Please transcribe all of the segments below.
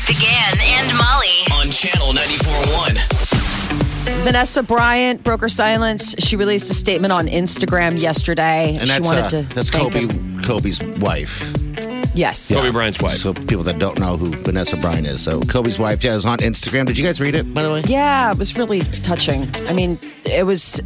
With Big Party DeGan and Molly. on Channel 94.1. Vanessa Bryant broke her silence. She released a statement on Instagram yesterday. And she that's, wanted uh, to that's Kobe him. Kobe's wife. Yes. Kobe Bryant's wife. So people that don't know who Vanessa Bryant is. So Kobe's wife, yeah, is on Instagram. Did you guys read it, by the way? Yeah, it was really touching. I mean, it was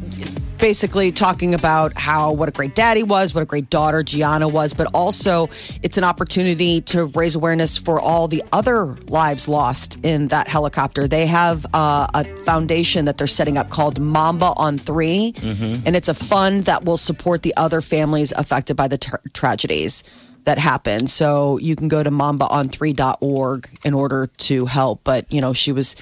basically talking about how what a great daddy was, what a great daughter Gianna was, but also it's an opportunity to raise awareness for all the other lives lost in that helicopter. They have uh, a foundation that they're setting up called Mamba on 3 and it's a fund that will support the other families affected by the tra- tragedies that happened. So you can go to mambaon3.org in order to help. But, you know, she was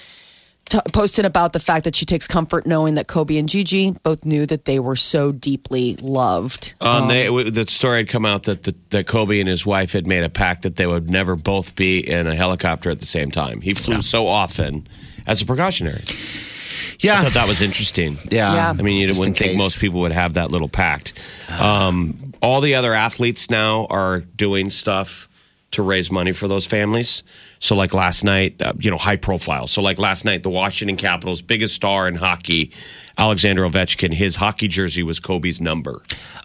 t- posting about the fact that she takes comfort knowing that Kobe and Gigi both knew that they were so deeply loved. Um, they, the story had come out that the, that Kobe and his wife had made a pact that they would never both be in a helicopter at the same time. He flew so often as a precautionary. Yeah. I thought that was interesting. yeah. Yeah. I mean, you Just wouldn't think case. most people would have that little pact. Um, all the other athletes now are doing stuff to raise money for those families. So, like last night, uh, you know, high profile. So, like last night, the Washington Capitals' biggest star in hockey, Alexander Ovechkin, his hockey jersey was Kobe's number.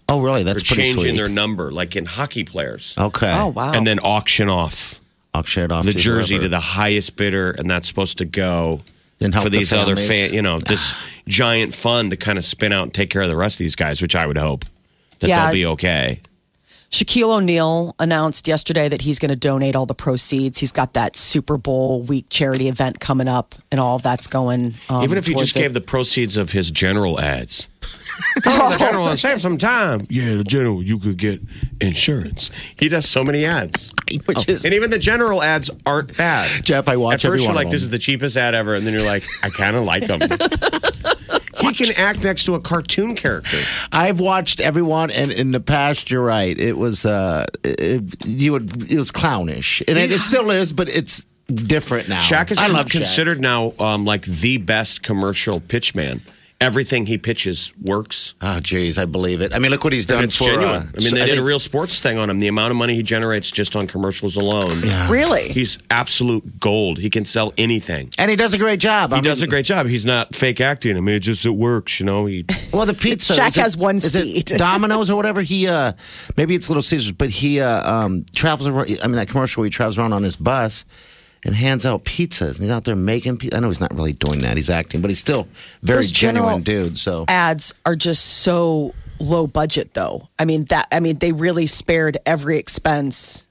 Oh, really? They're That's pretty changing sweet. their number, like in hockey players, okay. Oh, wow. and then auction off I'll it off the to jersey whoever. to the highest bidder, and that's supposed to go And help for the these other families. fan, you know, this giant fund to kind of spin out and take care of the rest of these guys, which I would hope that Yeah. they'll be okay. Shaquille O'Neal announced yesterday that he's going to donate all the proceeds. He's got that Super Bowl week charity event coming up, and all of that's going. Um, Even if he just it. gave the proceeds of his general ads. Go to the general save some time. Yeah, the general, you could get insurance. He does so many ads. which is And even the general ads aren't bad. Jeff, I watch At every first, you're one like, of this is the cheapest ad ever. And then you're like, I kind of like him. he can act next to a cartoon character. I've watched everyone, and in the past, you're right. It was uh, it, you would it was clownish, and it, it still is, but it's different now. Shaq is I love Shaq. considered now um, like the best commercial pitchman. Everything he pitches works. Oh, geez, I believe it. I mean, look what he's done it's for. genuine. Uh, I mean, they I did a real sports thing on him. The amount of money he generates just on commercials alone. really. He's absolute gold. He can sell anything. and he does a great job. He does a great job. He's not fake acting. I mean, it just it works. You know, he Well, the pizza. Shaq is it- has one is it speed. Domino's or whatever. He uh, maybe it's Little Caesars, but he uh, um, travels around. I mean, that commercial where he travels around on his bus and hands out pizzas. And he's out there making. Pizza. I know he's not really doing that. He's acting, but he's still very Those genuine dude. So ads are just so low budget though i mean that i mean they really spared every expense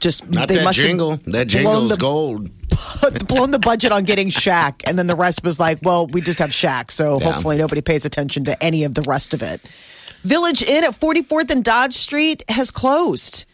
just not they that must have jingle. That jingle's the, gold. blown the budget on getting Shaq, and then the rest was like, well, we just have Shaq, so Yeah. hopefully nobody pays attention to any of the rest of it. Village Inn at 44th and Dodge Street has closed.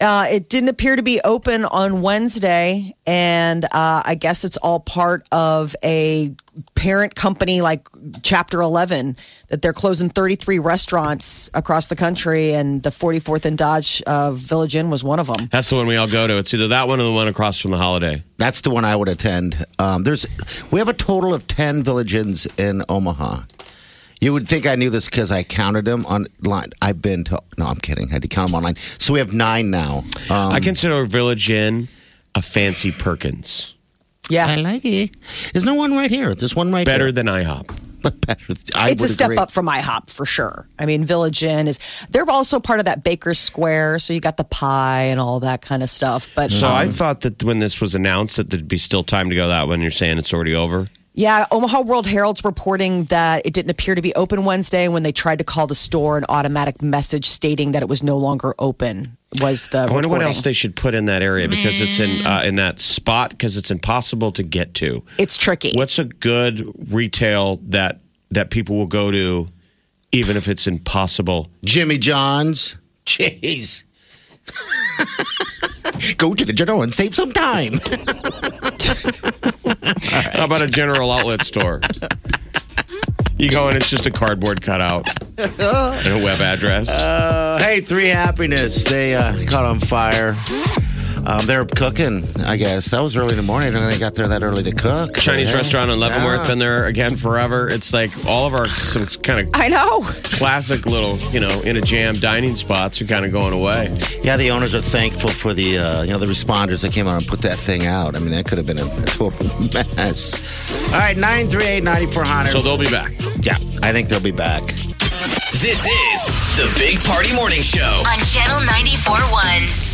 Uh, it didn't appear to be open on Wednesday, and uh, I guess it's all part of a parent company like Chapter 11 that they're closing 33 restaurants across the country, and the 44th and Dodge uh, Village Inn was one of them. that's the one we all go to. It's either that one or the one across from the Holiday. That's the one I would attend. Um, there's we have a total of ten village inns in Omaha. You would think I knew this because I counted them online. I've been to no, I'm kidding. I had to count them online. So we have nine now. Um, I consider Village Inn a fancy Perkins. Yeah. I like it. There's no one right here. There's one right here. Better here. than IHOP. But better. I it's a step agree. up from IHOP for sure. I mean, Village Inn is they're also part of that Baker's Square, so you got the pie and all that kind of stuff. But So um, I thought that when this was announced that there'd be still time to go that one. You're saying it's already over. Yeah, Omaha World Herald's reporting that it didn't appear to be open Wednesday when they tried to call the store an automatic message stating that it was no longer open. Was the I wonder what reporting. else they should put in that area because it's in uh, in that spot because it's impossible to get to. It's tricky. What's a good retail that that people will go to, even if it's impossible? Jimmy John's. Jeez. Go to the general and save some time. How about a general outlet store? You go in, it's just a cardboard cutout and a web address. Uh, hey, three happiness. They uh, caught on fire. Um, they're cooking, I guess. That was early in the morning. I don't think they got there that early to cook. Chinese Yeah. restaurant in Leavenworth, Yeah. been there again forever. It's like all of our some kind of I know. classic little, you know, in a jam dining spots are kind of going away. Yeah, the owners are thankful for the uh, you know the responders that came out and put that thing out. I mean, that could have been a, a total mess. All right, nine three eight ninety four hundred. So they'll be back. yeah, I think they'll be back. This is the Big Party Morning Show. On Channel 94.1.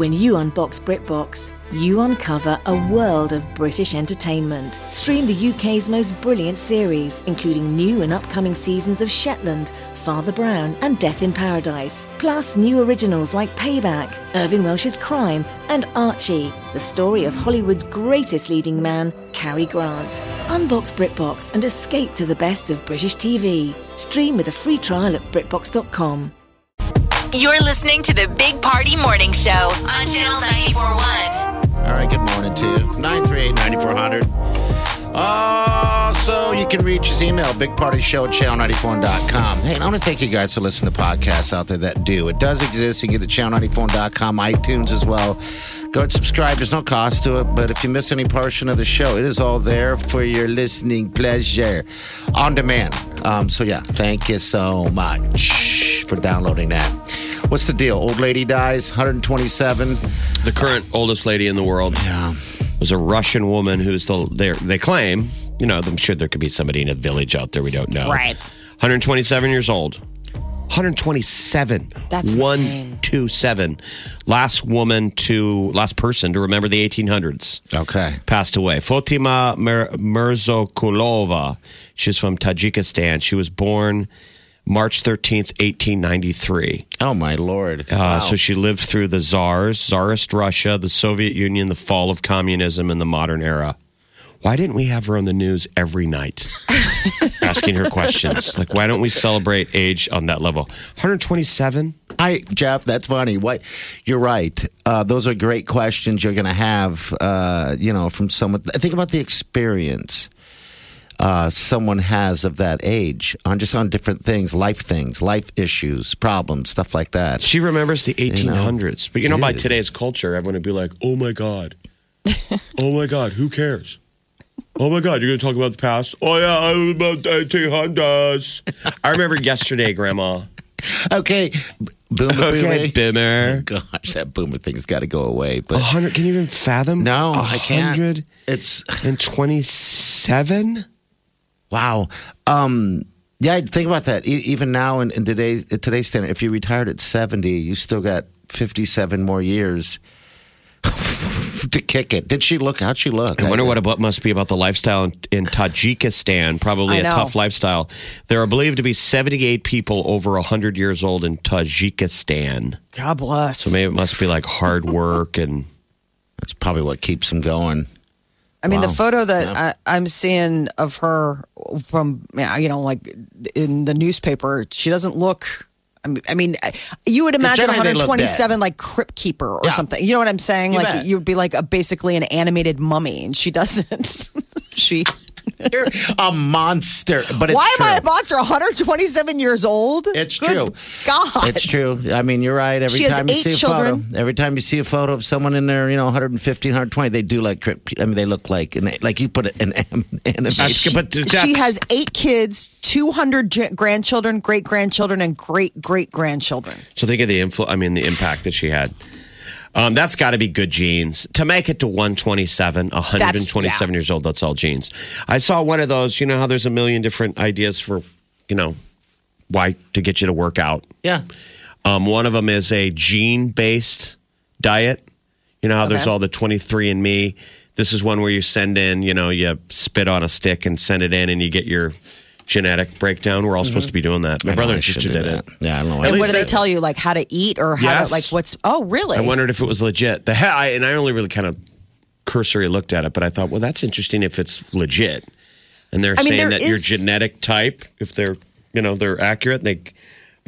When you unbox BritBox, you uncover a world of British entertainment. Stream the UK's most brilliant series, including new and upcoming seasons of Shetland, Father Brown, and Death in Paradise. Plus, new originals like Payback, Irvine Welsh's Crime, and Archie, the story of Hollywood's greatest leading man, Cary Grant. Unbox BritBox and escape to the best of British TV. Stream with a free trial at BritBox.com. You're listening to the Big Party Morning Show on Channel 94.1. All right, good morning to you. 938 9400. Oh, so you can reach us email bigpartyshow at channel94.com. Hey, and I want to thank you guys for listening to podcasts out there that do. It does exist. You can get at channel94.com, iTunes as well. Go and subscribe. There's no cost to it, but if you miss any portion of the show, it is all there for your listening pleasure on demand. Um, so, yeah, thank you so much for downloading that. What's the deal? Old lady dies, 127. The current oldest lady in the world Yeah. was a Russian woman who's still there. they claim, you know, I'm sure there could be somebody in a village out there we don't know. Right. 127 years old. 127. That's one insane. two seven. Last woman to last person to remember the 1800s. Okay. Passed away. Fatima Mir- Mirzokulova. She's from Tajikistan. She was born March 13th, 1893. Oh, my Lord. Uh, Wow. So she lived through the czars, czarist Russia, the Soviet Union, the fall of communism, and the modern era. Why didn't we have her on the news every night asking her questions? Like, why don't we celebrate age on that level? 127? I, Jeff, that's funny. What you're right. Uh, those are great questions you're going to have. Uh, you know, from someone. Think about the experience uh, someone has of that age on just on different things, life things, life issues, problems, stuff like that. She remembers the 1800s. but you know, by today's culture, everyone would be like, oh my God. oh my God, who cares? Oh my God, you're going to talk about the past? Oh yeah, I was about the 1800s. I remember yesterday, Grandma. Okay, boomer, Okay, boomer. Bimmer. Gosh, that boomer thing's got to go away. But 100, can you even fathom? no, I can't. 127? It's 27? Wow. Um, yeah, think about that. E- even now, in, in today's today's standard, if you retired at seventy, you still got fifty-seven more years to kick it. Did she look? How'd she look? I wonder what it must be about the lifestyle in, in Tajikistan. Probably I a know. tough lifestyle. There are believed to be 78 people over 100 years old in Tajikistan. God bless. So maybe it must be like hard work and That's probably what keeps them going. I mean, the photo that Yeah. I, I'm seeing of her from, you know, like in the newspaper, she doesn't look. I mean, you would imagine generally they look 127 like crypt keeper or Yeah. something. You know what I'm saying? You like bet. you'd be like a, basically an animated mummy, and she doesn't. she. You're a monster, but it's Why true. am I a monster? 127 years old. It's Good true. God, It's true. I mean, you're right. Every She has time you eight see a children. photo, every time you see a photo of someone in there, you know, 150, 120, they do like, I mean, they look like, an, like you put it in an animation. but She has eight kids, 200 grandchildren, great grandchildren, and great great grandchildren. so think of the influ- I mean the impact that she had. Um, that's got to be good genes to make it to 127, 127 yeah. years old. That's all genes. I saw one of those. You know how there's a million different ideas for, you know, why to get you to work out. yeah. Um, one of them is a gene based diet. You know how there's all the 23 and Me. This is one where you send in, you know, you spit on a stick and send it in, and you get your genetic breakdown. We're all supposed mm-hmm. to be doing that. My I brother and sister did that. it. Yeah, I don't know. At why. And least what do they that- tell you? Like how to eat or how Yes. to like what's? Oh, really? I wondered if it was legit. The he- I, and I only really kind of cursory looked at it, but I thought, well, that's interesting if it's legit. And they're I mean, saying there that your is- genetic type, if they're you know they're accurate, they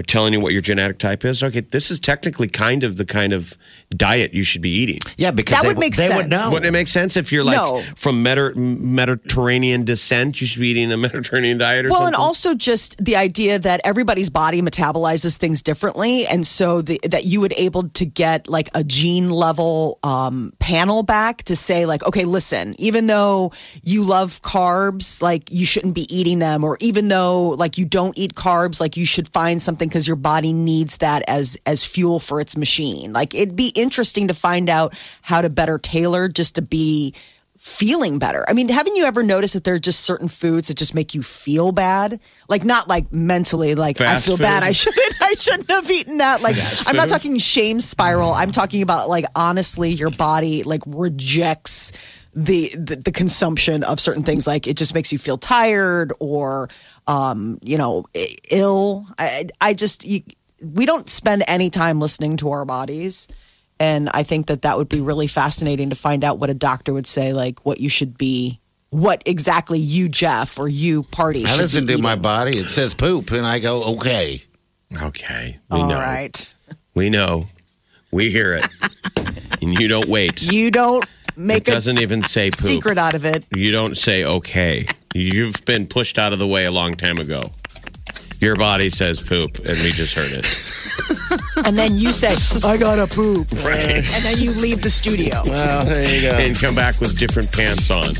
are telling you what your genetic type is. Okay, this is technically kind of the kind of diet you should be eating. yeah, because That they, would make they sense. would know. Wouldn't it make sense if you're like No. from Medi- Mediterranean descent? You should be eating a Mediterranean diet or Well, something. and also just the idea that everybody's body metabolizes things differently, and so the, that you would able to get like a gene level um, panel back to say like, okay, listen, even though you love carbs, like you shouldn't be eating them, or even though like you don't eat carbs, like you should find something because your body needs that as as fuel for its machine. Like it'd be interesting to find out how to better tailor just to be feeling better. I mean, haven't you ever noticed that there are just certain foods that just make you feel bad? Like not like mentally, like Fast I feel bad. I shouldn't. I shouldn't have eaten that. Like I'm not food? talking shame spiral. I'm talking about like honestly, your body like rejects. The, the the consumption of certain things like it just makes you feel tired or um you know ill i i just you, we don't spend any time listening to our bodies and I think that that would be really fascinating to find out what a doctor would say, like what you should be, what exactly you, Jeff, or you, Party, I should listen be to my body. It says poop, and I go, okay. okay, we All know. right. We know. We hear it, and you don't wait. You don't It make a doesn't even say poop. secret out of it. You don't say okay. You've been pushed out of the way a long time ago. Your body says poop, and we just heard it. And then you say, I gotta poop. Right. And then you leave the studio. Well, there you go. And come back with different pants on.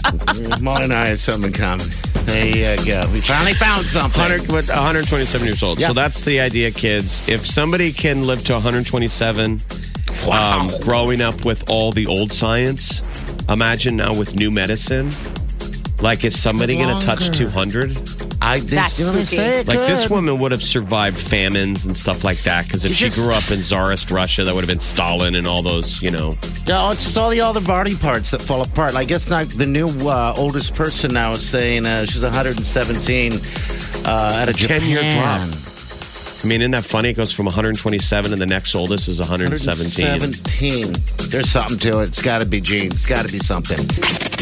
Molly and I have something in common. There you go. We finally found something. 100, what, 127 years old. Yeah. So that's the idea, kids. If somebody can live to 127, um, growing up with all the old science, imagine now with new medicine. Like, is somebody going to touch 200? I That's did gonna spooky. say it Like this woman would have survived famines and stuff like that because if You she just- grew up in Tsarist Russia, that would have been Stalin and all those, you know. No, it's just all the other body parts that fall apart. I guess not. The new uh, oldest person now is saying uh, she's 117 uh, at a, 10-year Japan. drop. I mean, isn't that funny? It goes from 127 and the next oldest is 117. 117. There's something to it. It's got to be genes. It's got to be something.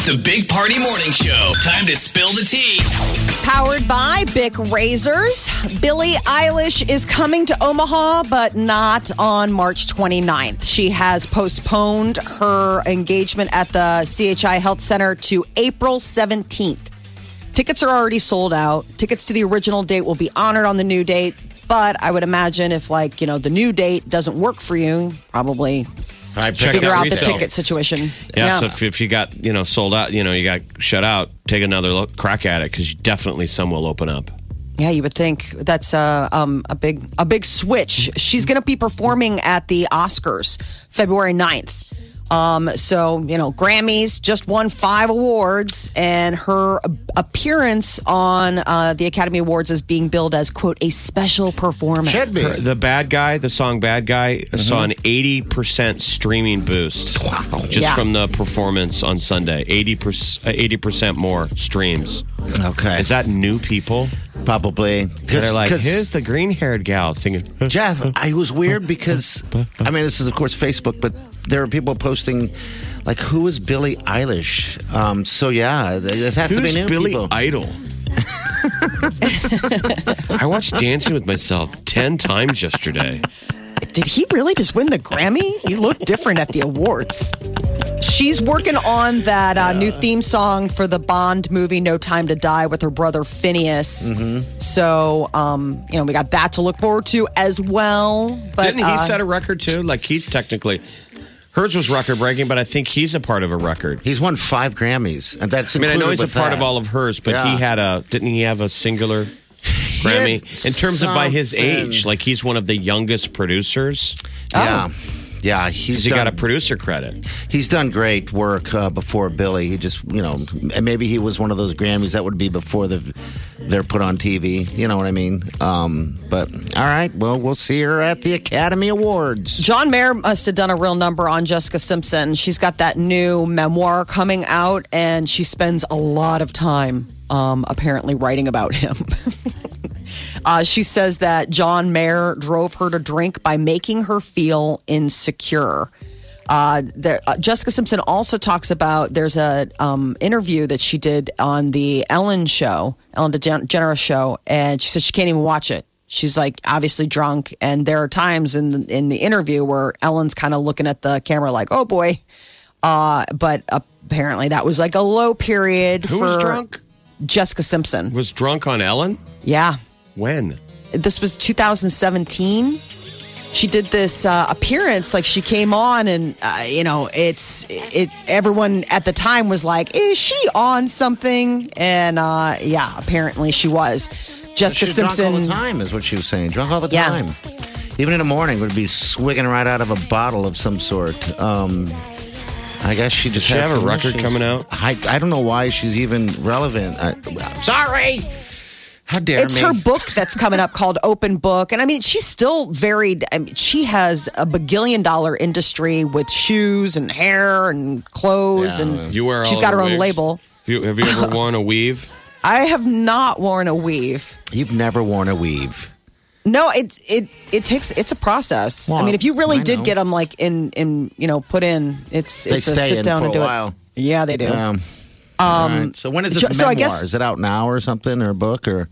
The Big Party Morning Show. Time to spill the tea. Powered by Bic Razors. Billie Eilish is coming to Omaha, but not on March 29th. She has postponed her engagement at the CHI Health Center to April 17th. Tickets are already sold out. Tickets to the original date will be honored on the new date. But I would imagine if, like, you know, the new date doesn't work for you, probably I figure out out the ticket situation. Yeah, so if, if you got, you know, sold out, you know, you got shut out, take another look, crack at it because definitely some will open up. Yeah, you would think that's a um, a big a big switch. She's going to be performing at the Oscars February 9th. Um, so you know, Grammys just won five awards, and her appearance on uh, the Academy Awards is being billed as quote a special performance. Should be. The Bad Guy, the song Bad Guy, saw an 80% streaming boost just Yeah. from the performance on Sunday. 80%, uh, 80% more streams. Okay. Is that new people? probably? They're like, here's the green haired gal singing. Jeff, I was weird because I mean, this is of course Facebook, but there are people posting like, "Who is Billie Eilish?" Um, so yeah, this has to be new Billy people. Idol? I watched Dancing with Myself 10 times yesterday. Did he really just win the Grammy? He looked different at the awards. She's working on that uh, new theme song for the Bond movie No Time to Die with her brother Finneas. So, um, you know, we got that to look forward to as well. But Didn't he uh, set a record too? Like he's technically. Hers was record breaking, but I think he's a part of a record. He's won five Grammys, and that's I mean, I know he's a part that. of all of hers, but Yeah. he had a didn't he have a singular Grammy in terms of by his age? Like he's one of the youngest producers. Yeah. Oh. Yeah, he's He done, got a producer credit. he's done great work uh, before Billie. He just, you know, and maybe he was one of those Grammys that would be before the they're put on TV. You know what I mean? Um, but all right, well, we'll see her at the Academy Awards. John Mayer must have done a real number on Jessica Simpson. She's got that new memoir coming out, and she spends a lot of time um, apparently writing about him. uh, she says that John Mayer drove her to drink by making her feel insecure. Uh, there, uh, Jessica Simpson also talks about there's a um, interview that she did on the Ellen show, Ellen DeGeneres show, and she said she can't even watch it. She's like obviously drunk, and there are times in the, in the interview where Ellen's kind of looking at the camera like, "Oh boy," uh, but apparently that was like a low period Who for was drunk? Jessica Simpson. Was drunk on Ellen? Yeah, When? this was 2017 she did this uh, appearance like she came on and uh, you know it's it everyone at the time was like is she on something and uh, yeah apparently she was jessica She's drunk all simpson the time, is what she was saying. Drunk all the Yeah. time. Even in the morning, would be swigging right out of a bottle of some sort. Um, I guess she just Does she has have a record issues. coming out? I, I don't know why she's even relevant. I, I'm sorry. How dare it's me? her book that's coming up called Open Book. And I mean, she's still very, I mean, she has a bagillion dollar industry with shoes and hair and clothes. Yeah. and You wear she's all got her own wigs? label. Have you, have you ever worn a weave? I have not worn a weave. You've never worn a weave. No, it it it takes it's a process. I mean, if you really I did know. get them like in in you know put in, it's They it's a stay sit in down for and a do while. it. Yeah, they do. Um, all right. So when is this so- so memoir? I guess- is it out now or something or a book or?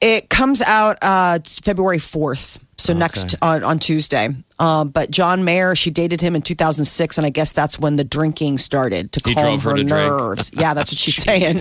It comes out uh, February fourth, so next on, on Tuesday. Um, but John Mayer, she dated him in 2006, and I guess that's when the drinking started to He calm her her, to nerves. yeah, that's what she's saying.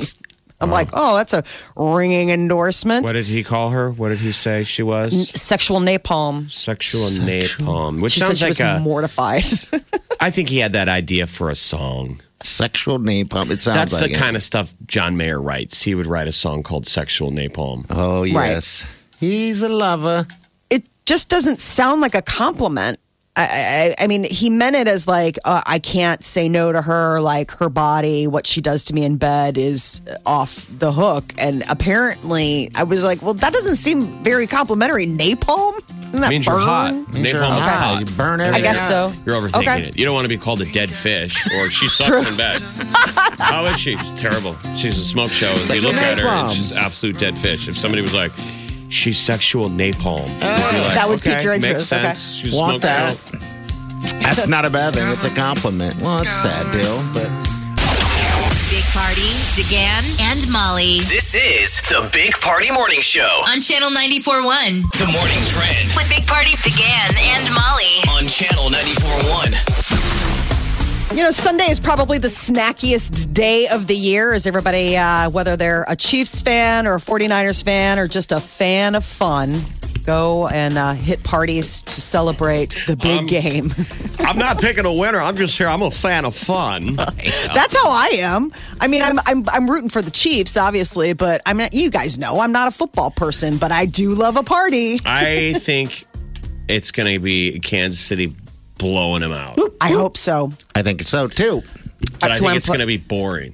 I'm like, oh, that's a ringing endorsement. What did he call her? What did he say she was? Sexual napalm. Sexual, napalm, which She said sounds she like was a. mortified. I think he had that idea for a song. Sexual napalm. It sounds That's like the it. kind of stuff John Mayer writes. He would write a song called "Sexual Napalm." Oh Right. yes, he's a lover. it just doesn't sound like a compliment. I, I, I mean, he meant it as like, uh, I can't say no to her. Like her body, what she does to me in bed is off the hook. And apparently, I was like, well, that doesn't seem very complimentary. Napalm? Doesn't that means burn? you're hot. Means you're Napalm is hot. hot. You burn I guess so. You're overthinking Okay. it. You don't want to be called a dead fish or she sucks True. in bed. How is she? She's terrible. She's a smoke show. And you Sexual look at her and she's absolute dead fish. If somebody was like, she's sexual napalm, oh. you'd like, Oh. That would okay, pique your Makes interest. Okay. sense. She's a Want that? show. That's not a bad thing. It's a compliment. Well, it's sad deal, but Big Party, DeGan, and Molly This is the Big Party Morning Show. on Channel 94.1 The morning trend with Big Party, DeGan, and Molly. on Channel 94.1. You know, Sunday is probably the snackiest day of the year, as everybody, uh, whether they're a Chiefs fan or a 49ers fan or just a fan of fun, go and uh, hit parties to celebrate the big Um, game. I'm not picking a winner. I'm just here. I'm a fan of fun. That's how I am. I mean, I'm, I'm I'm rooting for the Chiefs, obviously, but I'm not. You guys know I'm not a football person, but I do love a party. I think it's going to be Kansas City blowing them out. I hope so. I think so too. But I That's who think I'm it's put- going to be boring.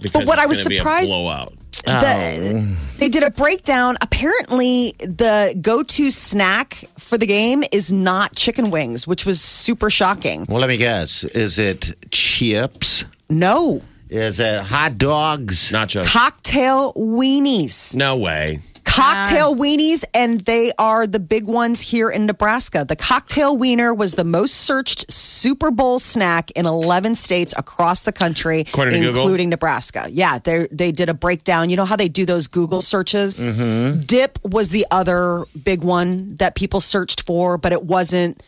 Because what I was surprised- Be a blowout. The, oh. they did a breakdown. Apparently, the go-to snack for the game is not chicken wings, which was super shocking. Well, let me guess. Is it chips? No, Is it hot dogs? Nachos. cocktail weenies. no way. Cocktail weenies, and they are the big ones here in Nebraska. The cocktail wiener was the most searched Super Bowl snack in 11 states across the country, According to Google? including Nebraska. Yeah, they they did a breakdown. You know how they do those Google searches? Mm-hmm. Dip was the other big one that people searched for, but it wasn't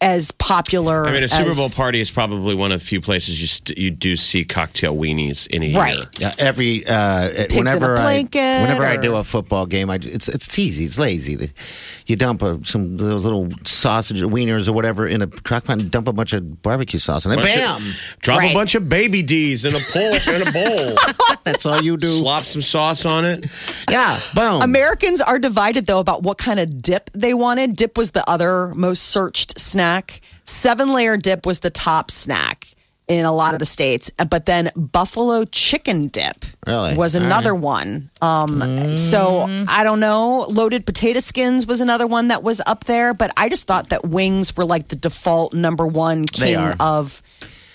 as popular. I mean, a Super as- Bowl party is probably one of the few places you st- you do see cocktail weenies in a Right. year. Yeah, every uh, whenever a I blanket whenever I do a football game, I it's it's easy, it's lazy. You dump a, some those little sausage wieners or whatever in a crock pot and dump a bunch of barbecue sauce and it. Bunch of- Bam! drop Right. a bunch of baby D's in a bowl in a bowl. That's all you do. Slop some sauce on it. Yeah, boom. Americans are divided though about what kind of dip they wanted. Dip was the other most searched snack. Seven layer dip was the top snack in a lot of the states, but then buffalo chicken dip Really? was another one. Um, So I don't know. Loaded potato skins was another one that was up there, but I just thought that wings were like the default number one king of.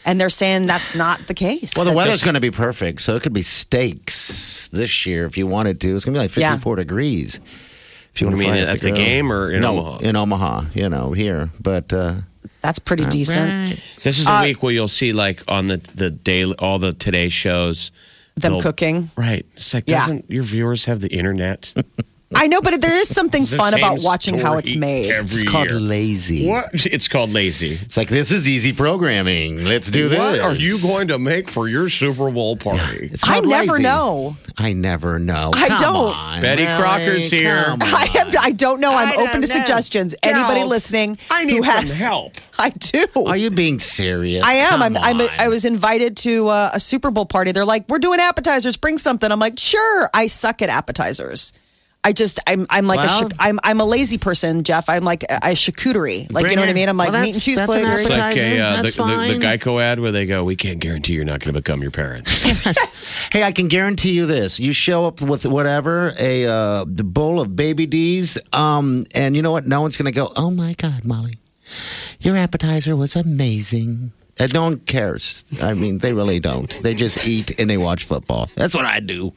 And they're saying that's not the case. Well, the weather's going to be perfect, so it could be steaks this year if you wanted to. It's going to be like Yeah. 54 degrees. If you What want do to you mean, fry it at the grill. game or in no, Omaha? In Omaha, you know, here. But uh, That's pretty decent. right. This is a week where you'll see like on the the daily all the today shows Them cooking. Right. It's like Yeah. doesn't your viewers have the internet? I know, but there is something the fun about watching how it's made. It's called year. lazy. What? It's called lazy. It's like this is easy programming. Let's do this. What are you going to make for your Super Bowl party? It's I never lazy. know. I never know. I Come don't. on, Betty really? Crocker's here. I on. have. I don't know. I'm I open to know. suggestions. Anybody listening I need who some has help. I do. Are you being serious? I am. Come I'm, I'm. on. I was invited to uh, a Super Bowl party. They're like, "We're doing appetizers. Bring something." I'm like, "Sure." I suck at appetizers. I just. I'm. I'm like a. Well- Char- I'm. I'm a lazy person, Jeff. I'm like a, a charcuterie. Like you Bring know what I mean? I'm like Well, meat and that's- cheese that's an plater. It's like a, uh, the, That's the, the. Geico ad where they go, "We can't guarantee you're not going to become your parents." Hey, I can guarantee you this: you show up with whatever a uh, the bowl of baby D's, um, and you know what? No one's going to go. Oh my God, Molly, your appetizer was amazing. And no one cares. I mean, they really don't. They just eat and they watch football. That's what I do.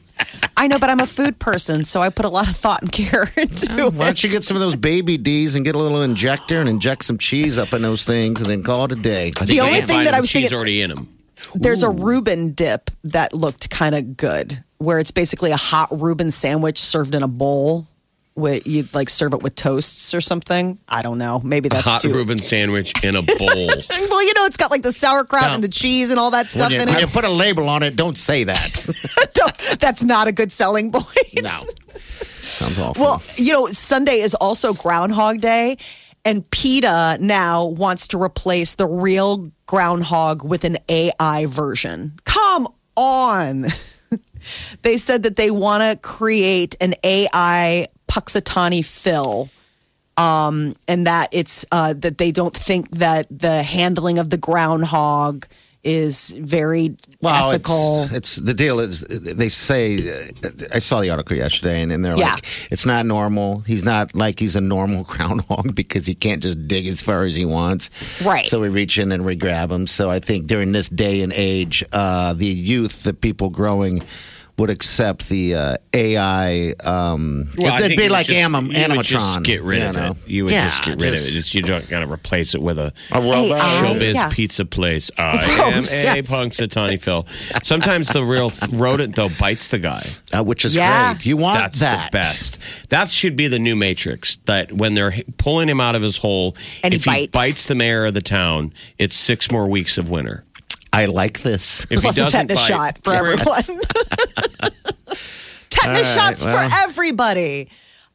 I know, but I'm a food person, so I put a lot of thought and care into Oh, Why don't you get some of those baby D's and get a little injector and inject some cheese up in those things and then call it a day? I think The only thing that I was cheese thinking- already in them. There's a Reuben dip that looked kind of good, where it's basically a hot Reuben sandwich served in a bowl. With you like serve it with toasts or something. I don't know. Maybe that's Hot too. Reuben sandwich in a bowl. Well, you know, it's got like the sauerkraut No. and the cheese and all that stuff When you, in when it. you put a label on it, don't say that. Don't- that's not a good selling point. no. Sounds awful. Well, you know, Sunday is also Groundhog Day, and PETA now wants to replace the real groundhog with an AI version. Come on. they said that they want to create an AI Punxsutawney Phil. Um, and that it's uh, that they don't think that the handling of the groundhog is very Well, ethical. It's, it's the deal is they say uh, I saw the article yesterday and, and they're Yeah. like it's not normal. He's not like he's a normal groundhog because he can't just dig as far as he wants. Right. So we reach in and we grab him. So I think during this day and age, uh, the youth, the people growing. Would accept the uh, AI. Um, Well, I it'd think be you like just- anim- you would animatron. just get rid you of know? it. You would Yeah, just get rid just of it. It's, you don't got to replace it with a A robot. AI. Showbiz yeah. Pizza Place. I am a Yes. Punxsutawney Phil. Sometimes the real rodent though bites the guy. uh, which is Yeah. great. You want That's that the best. That should be the new Matrix. That when they're pulling him out of his hole, And he if he bites. bites the mayor of the town, it's six more weeks of winter. I like this. If Plus he a doesn't tetanus bite, shot for everyone. tetanus All right, shots well. for everybody.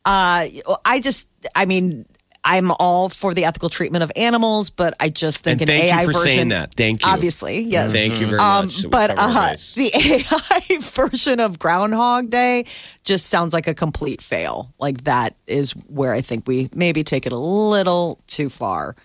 Uh, I just, I mean, I'm all for the ethical treatment of animals, but I just think And an thank you AI for version. saying that. Thank you. Obviously, yes. Thank you very Um, much. So but uh, the AI version of Groundhog Day just sounds like a complete fail. Like that is where I think we maybe take it a little too far.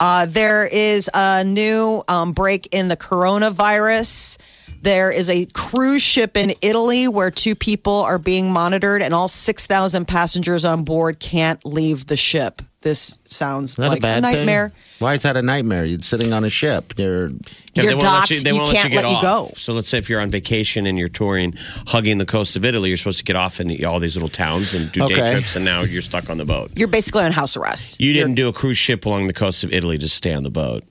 Uh, there is a new um, break in the coronavirus. There is a cruise ship in Italy where two people are being monitored, and all 6,000 passengers on board can't leave the ship. This sounds Is that like a bad nightmare. Thing? Why is that a nightmare? You're sitting on a ship. You're Yeah, You're they docked, you, they you won't can't let you get let you off. go. So let's say if you're on vacation and you're touring, hugging the coast of Italy, you're supposed to get off in all these little towns and do day trips, and now you're stuck on the boat. You're basically on house arrest. You didn't do a cruise ship along the coast of Italy, just stay on the boat.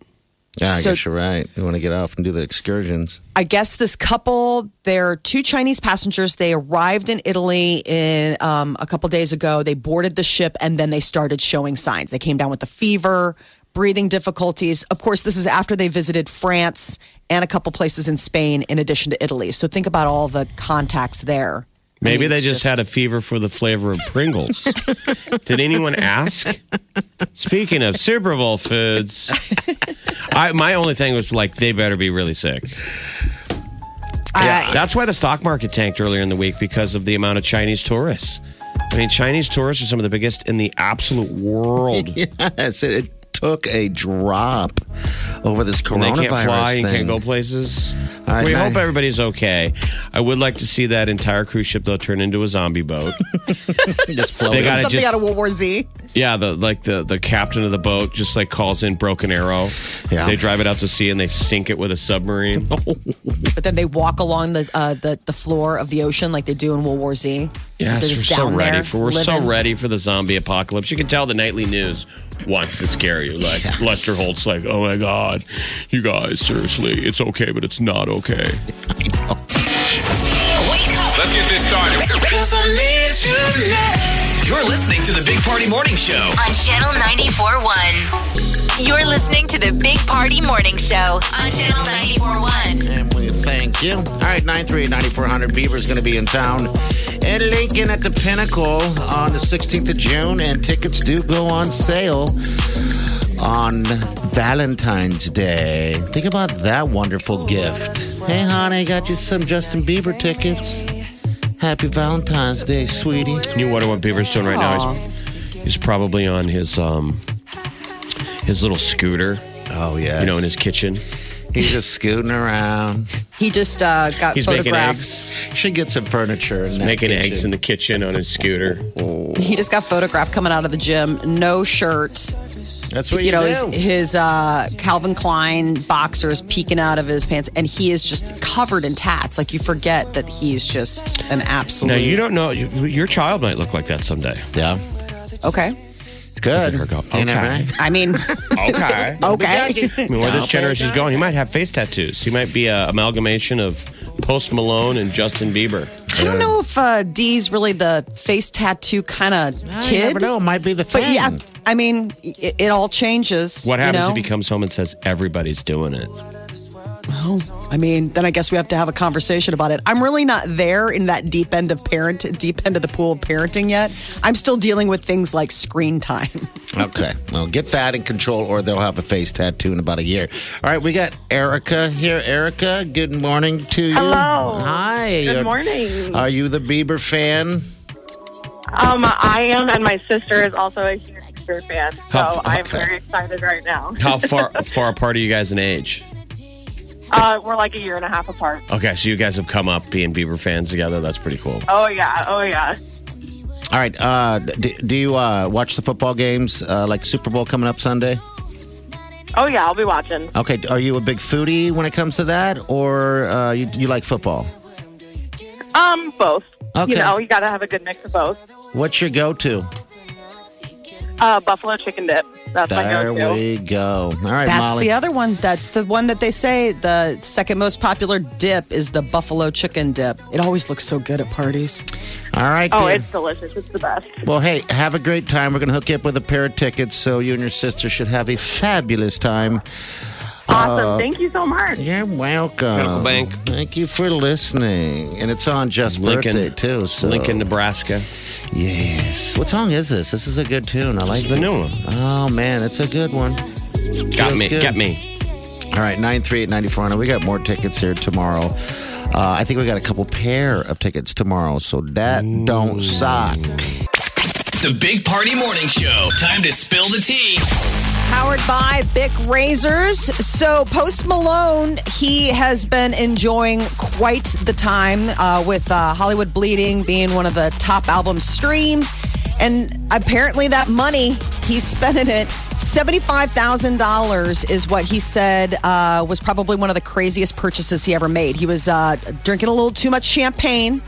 Yeah. I So- guess you're right. You want to get off and do the excursions. I guess this couple, they're two Chinese passengers. They arrived in Italy in um, a couple days ago. They boarded the ship and then they started showing signs. They came down with a fever, breathing difficulties. Of course, this is after they visited France and a couple places in Spain, in addition to Italy. So think about all the contacts there. Maybe they it's just, had a fever for the flavor of Pringles. Did anyone ask? Speaking of Super Bowl foods, I, my only thing was like they better be really sick. I- That's why the stock market tanked earlier in the week because of the amount of Chinese tourists. I mean, Chinese tourists are some of the biggest in the absolute world. Yes, it took a drop over this coronavirus. And they coronavirus can't fly and can't go places. All right, we now- hope everybody's okay. I would like to see that entire cruise ship though turn into a zombie boat. Just float They gotta Something just- out of World War Z. yeah, the like the the captain of the boat just like calls in Broken Arrow. Yeah. They drive it out to sea and they sink it with a submarine. But then they walk along the uh, the the floor of the ocean like they do in World War Z. Yes, They're we're just so ready there for we're so ready for the zombie apocalypse. You can tell the nightly news wants to scare you. Like Lester Holt's like, oh my god, you guys, seriously, it's okay, but it's not okay. Wake up Let's get this started. You're listening to the Big Party Morning Show. on Channel 94.1. You're listening to the Big Party Morning Show on Channel 94.1. And thank you. All right, 938-9400. Bieber's going to be in town in Lincoln at the Pinnacle on the 16th of June, and tickets do go on sale on Valentine's Day. Think about that wonderful gift. Hey, honey, got you some Justin Bieber tickets. Happy Valentine's Day, sweetie. You wonder what Bieber's doing right now? He's, he's probably on his um his little scooter, Oh, yeah. you know, in his kitchen. He's just scooting around. He just uh, got He's making photographed. eggs, Should get some furniture. In that making kitchen. eggs in the kitchen on his scooter. He just got photographed coming out of the gym, no shirt. That's what you, You know, his, do. his uh, Calvin Klein boxers peeking out of his pants, and he is just covered in tats. Like you forget that he's just an absolute. Now you don't know you, your child might look like that someday. yeah. Okay. Good. her go, You never okay. know. I mean, Okay. okay. I mean, where this generation is going, he might have face tattoos. He might be a amalgamation of Post Malone and Justin Bieber. I don't know if uh, D's really the face tattoo kind of You kid. never know. It might be the But thing. yeah, I mean, it, it all changes. What happens you know? if he comes home and says everybody's doing it? I mean, then I guess we have to have a conversation about it. I'm really not there in that deep end of parent, deep end of the pool of parenting yet. I'm still dealing with things like screen time. Okay. Well, get that in control, or they'll have a face tattoo in about a year. All right, we got Erica here. Erica, good morning to you. Hello. Hi. Good Are- morning. Are you the Bieber fan? Um, I am, and my sister is also a huge Bieber fan. So How f- I'm very excited right now. How far far apart are you guys in age? Uh, we're like a year and a half apart. Okay, so you guys have come up being Bieber fans together. That's pretty cool. Oh yeah, oh yeah. All right. Uh, do, do you uh, watch the football games uh, like Super Bowl coming up Sunday? Oh yeah, I'll be watching. Okay. Are you a big foodie when it comes to that, or uh, you, you like football? Um, both. Okay. You know, you got to have a good mix of both. What's your go-to? Uh, buffalo chicken dip. That's There go-to. we go. All right, That's Molly. the other one. That's the one that they say the second most popular dip is the buffalo chicken dip. It always looks so good at parties. All right. Oh, dear. it's delicious. It's the best. Well, hey, have a great time. We're going to hook you up with a pair of tickets, so you and your sister should have a fabulous time. Awesome. Thank you so much. You're welcome. Uncle Bank. Thank you for listening. And it's on Just Lincoln, birthday too. So Lincoln, Nebraska. Yes. What song is this? This is a good tune. I like This is the new one. Oh man, it's a good one. Got me. good. Got me. All right, nine three eight ninety four hundred. We got more tickets here tomorrow. Uh, I think we got a couple pair of tickets tomorrow, so that don't suck. The Big Party Morning Show. Time to spill the tea. Powered by Bic Razors. So, Post Malone, he has been enjoying quite the time uh, with uh, Hollywood Bleeding being one of the top albums streamed. And apparently, that money, he's spending it. $75,000 is what he said uh, was probably one of the craziest purchases he ever made. He was uh, drinking a little too much champagne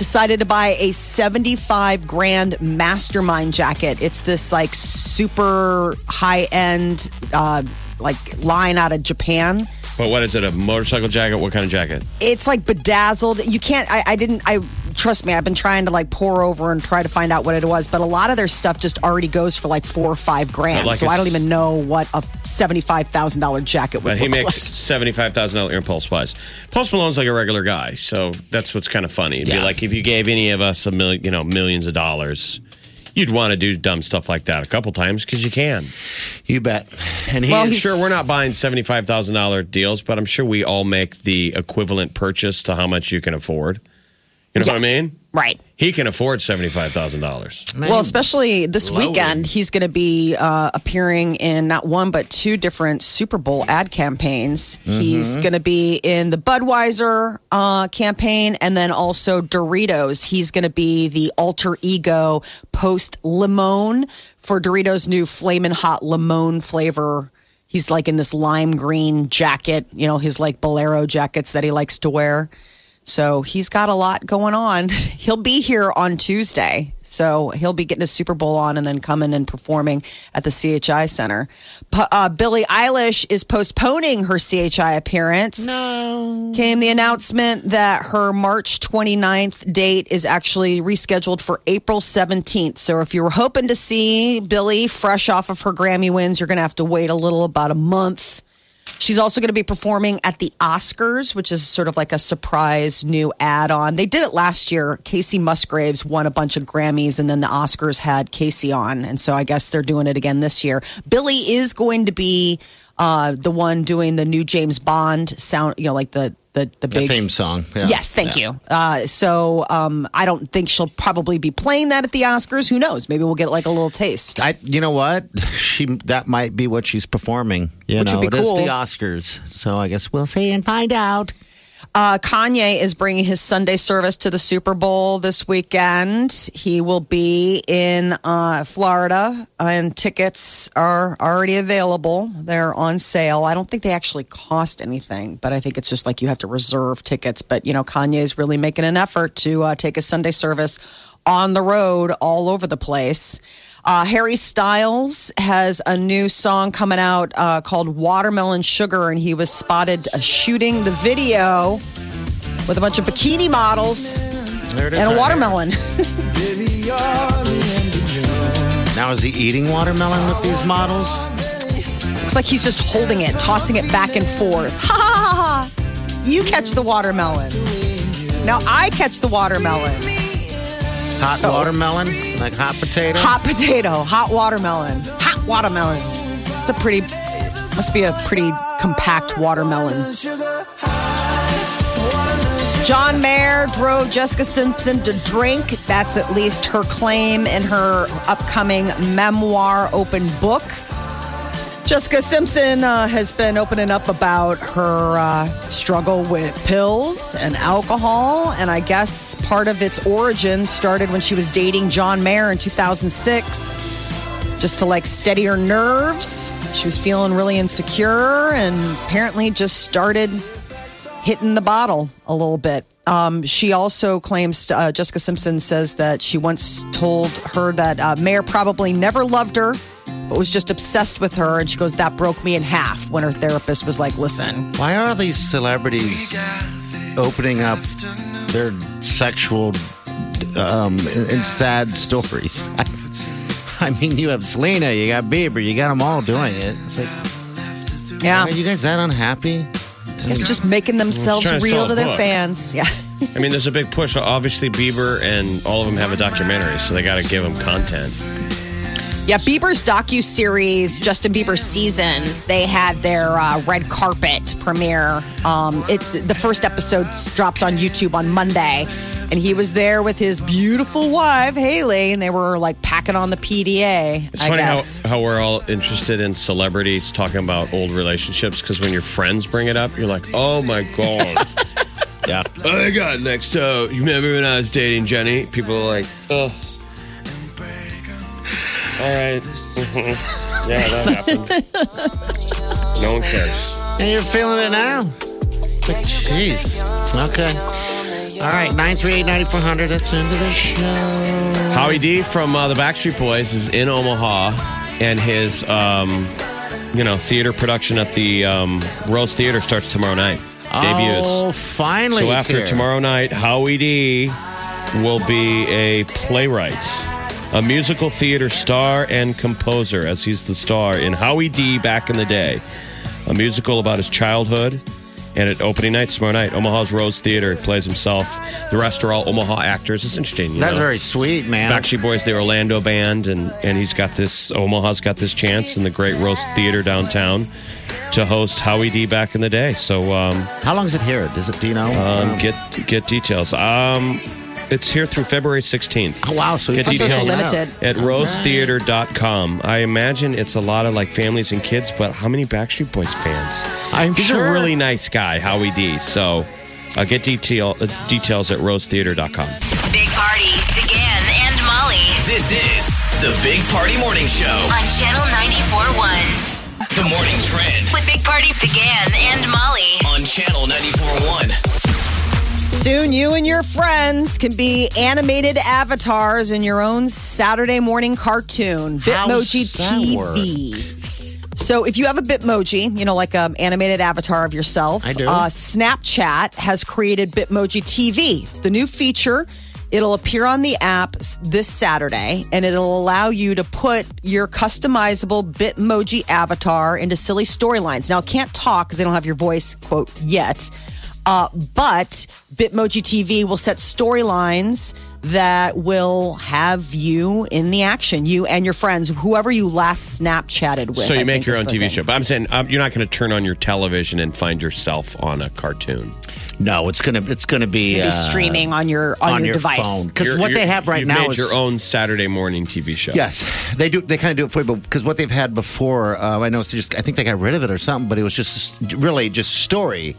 decided to buy a 75 grand mastermind jacket. It's this like super high end uh like line out of Japan. But what is it? A motorcycle jacket? What kind of jacket? It's like bedazzled. You can't I, I didn't I trust me, I've been trying to like pour over and try to find out what it was, but a lot of their stuff just already goes for like four or five grand. Like so I don't even know what a seventy-five thousand dollar jacket would But he look makes like. seventy five thousand dollar impulse buys. Post Malone's like a regular guy, so that's what's kind of funny. It'd be Yeah. like if you gave any of us a million, you know, millions of dollars, you'd want to do dumb stuff like that a couple times because you can. You bet. And he Well, is Sure, we're not buying seventy five thousand dollar deals, but I'm sure we all make the equivalent purchase to how much you can afford. You know what I mean? Right. He can afford seventy-five thousand dollars. Well, especially this Lowy. weekend, he's going to be uh, appearing in not one but two different Super Bowl ad campaigns. He's going to be in the Budweiser uh, campaign and then also Doritos. He's going to be the alter ego post limon for Doritos' new Flamin' Hot Limon flavor. He's like in this lime green jacket, you know, his like bolero jackets that he likes to wear. So he's got a lot going on. He'll be here on Tuesday. So he'll be getting a Super Bowl on and then coming and performing at the CHI Center. P- uh, Billie Eilish is postponing her CHI appearance. No. Came the announcement that her March 29th date is actually rescheduled for April 17th. So if you were hoping to see Billie fresh off of her Grammy wins, you're going to have to wait a little, about a month. She's also going to be performing at the Oscars, which is sort of like a surprise new add on. They did it last year. Kacey Musgraves won a bunch of Grammys, and then the Oscars had Kacey on. And so I guess they're doing it again this year. Billie is going to be uh, the one doing the new James Bond sound, you know, like the, the, the The big theme song. Yeah. Yes, thank Yeah. you. Uh, so um, I don't think she'll probably be playing that at the Oscars. Who knows? Maybe we'll get like a little taste. I, you know what? She that might be what she's performing. You Which know, would be it is cool. the Oscars, so I guess we'll see and find out. Uh, Kanye is bringing his Sunday service to the Super Bowl this weekend. He will be in uh, Florida, and tickets are already available. They're on sale. I don't think they actually cost anything, but I think it's just like you have to reserve tickets. But, you know, Kanye is really making an effort to uh, take his Sunday service on the road all over the place. Uh, Harry Styles has a new song coming out uh, called Watermelon Sugar, and he was spotted uh, shooting the video with a bunch of bikini models There it is. and a right watermelon. Now is he eating watermelon with these models? Looks like he's just holding it, tossing it back and forth. Ha ha ha ha! You catch the watermelon. Now I catch the watermelon. Hot So- watermelon, like hot potato. Hot potato, hot watermelon, hot watermelon. It's a pretty, must be a pretty compact watermelon. John Mayer drove Jessica Simpson to drink. That's at least her claim in her upcoming memoir open book. Jessica Simpson uh, has been opening up about her uh, struggle with pills and alcohol. And I guess part of its origin started when she was dating John Mayer in 2006 just to like steady her nerves. She was feeling really insecure and apparently just started hitting the bottle a little bit. Um, she also claims, uh, Jessica Simpson says that she once told her that uh, Mayer probably never loved her, but was just obsessed with her. And she goes, That broke me in half when her therapist was like, Listen, Why are these celebrities opening up their sexual um, and and sad stories? I mean, you have Selena, you got Bieber, you got them all doing it. It's like, yeah, are you guys that unhappy? It's just making themselves trying to real sell to their book. fans. Yeah. I mean, there's a big push. Obviously, Bieber and all of them have a documentary, so they got to give them content. Yeah, Bieber's docu series, Justin Bieber Seasons. They had their uh, red carpet premiere. Um, it the first episode drops on YouTube on Monday, and he was there with his beautiful wife Hailey, and they were like packing on the PDA. It's I funny how, guess. how we're all interested in celebrities talking about old relationships because when your friends bring it up, you're like, oh my God. Yeah. Oh my god, next. So, you remember when I was dating Jenny? People are like, oh. All right. Mm-hmm. yeah, that happened. no one cares. And you're feeling it now. Like, Jeez. Okay. All right, 938-9400. That's the end of the show. Howie D from uh, the Backstreet Boys is in Omaha, and his, um, you know, theater production at the um, Rose Theater starts tomorrow night. Debuts. Oh, finally. So after here. tomorrow night, Howie D will be a playwright, a musical theater star and composer, as he's the star in Howie D back in the day, a musical about his childhood. And at opening night tomorrow night, Omaha's Rose Theater he plays himself. The rest are all Omaha actors. It's interesting. You That's know? very sweet, man. Backstreet Boys, the Orlando band, and and he's got this. Omaha's got this chance in the Great Rose Theater downtown to host Howie D back in the day. So um, How long is it here? Does it? Do you know? um, get get details. Um, It's here through February 16th. Oh, wow. So Get can So it's details limited. at rosetheater.com. I imagine it's a lot of like families and kids, but how many Backstreet Boys fans? I'm He's sure. a really nice guy, Howie D. So uh, get detail, uh, details at rosetheater.com. Big Party, DeGan and Molly This is the Big Party Morning Show. on Channel 94.1 The morning trend with Big Party, DeGan and Molly. on Channel 94.1. Soon, you and your friends can be animated avatars in your own Saturday morning cartoon, How's Bitmoji that TV. So, if you have a Bitmoji, you know, like an animated avatar of yourself, I do. Uh, Snapchat has created Bitmoji TV. The new feature, it'll appear on the app this Saturday, and it'll allow you to put your customizable Bitmoji avatar into silly storylines. Now, it can't talk because they don't have your voice, quote, yet. Uh, but Bitmoji TV will set storylines that will have you in the action, you and your friends, whoever you last Snapchatted with. So I you make your own TV thing. show. But I'm saying um, you're not going to turn on your television and find yourself on a cartoon. No, it's gonna it's gonna be Maybe uh, streaming on your on, your, device. Because what they have right you've now made is your own Saturday morning TV show. Yes, they do. They kind of do it for you, because what they've had before, uh, I know it's just. I think they got rid of it or something, but it was just really just story,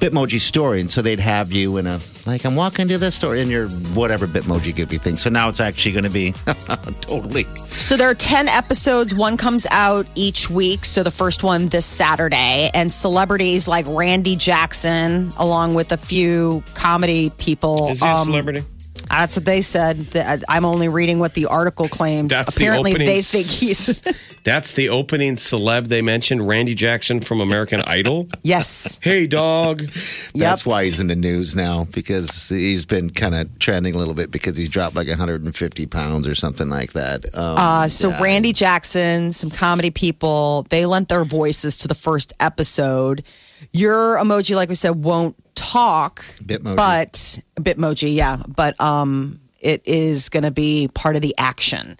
Bitmoji story, and so they'd have you in a like I'm walking to this story in your whatever Bitmoji give you thing. So now it's actually going to be totally. So there are 10 episodes. One comes out each week. So the first one this Saturday. And celebrities like Randy Jackson, along with a few comedy people. Is he a um, celebrity? That's what they said. Th- I'm only reading what the article claims. That's Apparently, the they think he's. That's the opening celeb they mentioned, Randy Jackson from American Idol. yes. Hey, dog. Yep. That's why he's in the news now because he's been kind of trending a little bit because he's dropped like 150 pounds or something like that. Um, Uh, so Randy Jackson, some comedy people, they lent their voices to the first episode. Your emoji, like we said, won't talk, Bitmoji. but Bitmoji, yeah, but um, it is going to be part of the action.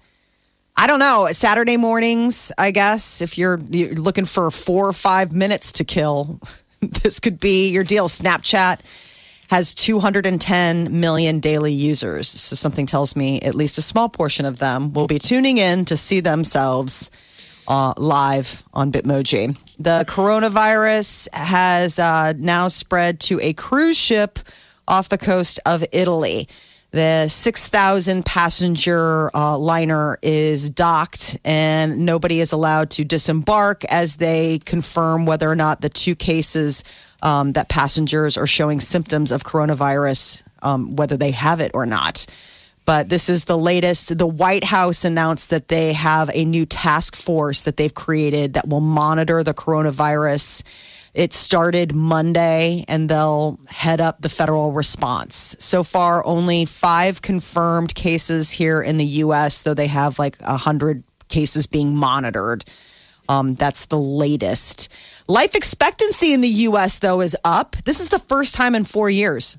I don't know. Saturday mornings, I guess, if you're, you're looking for four or five minutes to kill, this could be your deal. Snapchat has 210 million daily users. So something tells me at least a small portion of them will be tuning in to see themselves uh, live on Bitmoji. The coronavirus has uh, now spread to a cruise ship off the coast of Italy. The 6,000 passenger uh, liner is docked, and nobody is allowed to disembark as they confirm whether or not the two cases um, that passengers are showing symptoms of coronavirus, um, whether they have it or not. But this is the latest. The White House announced that they have a new task force that they've created that will monitor the coronavirus. It started Monday and they'll head up the federal response. So far, only five confirmed cases here in the US, though they have like 100 cases being monitored. Um, that's the latest. Life expectancy in the US, though, is up. This is the first time in four years.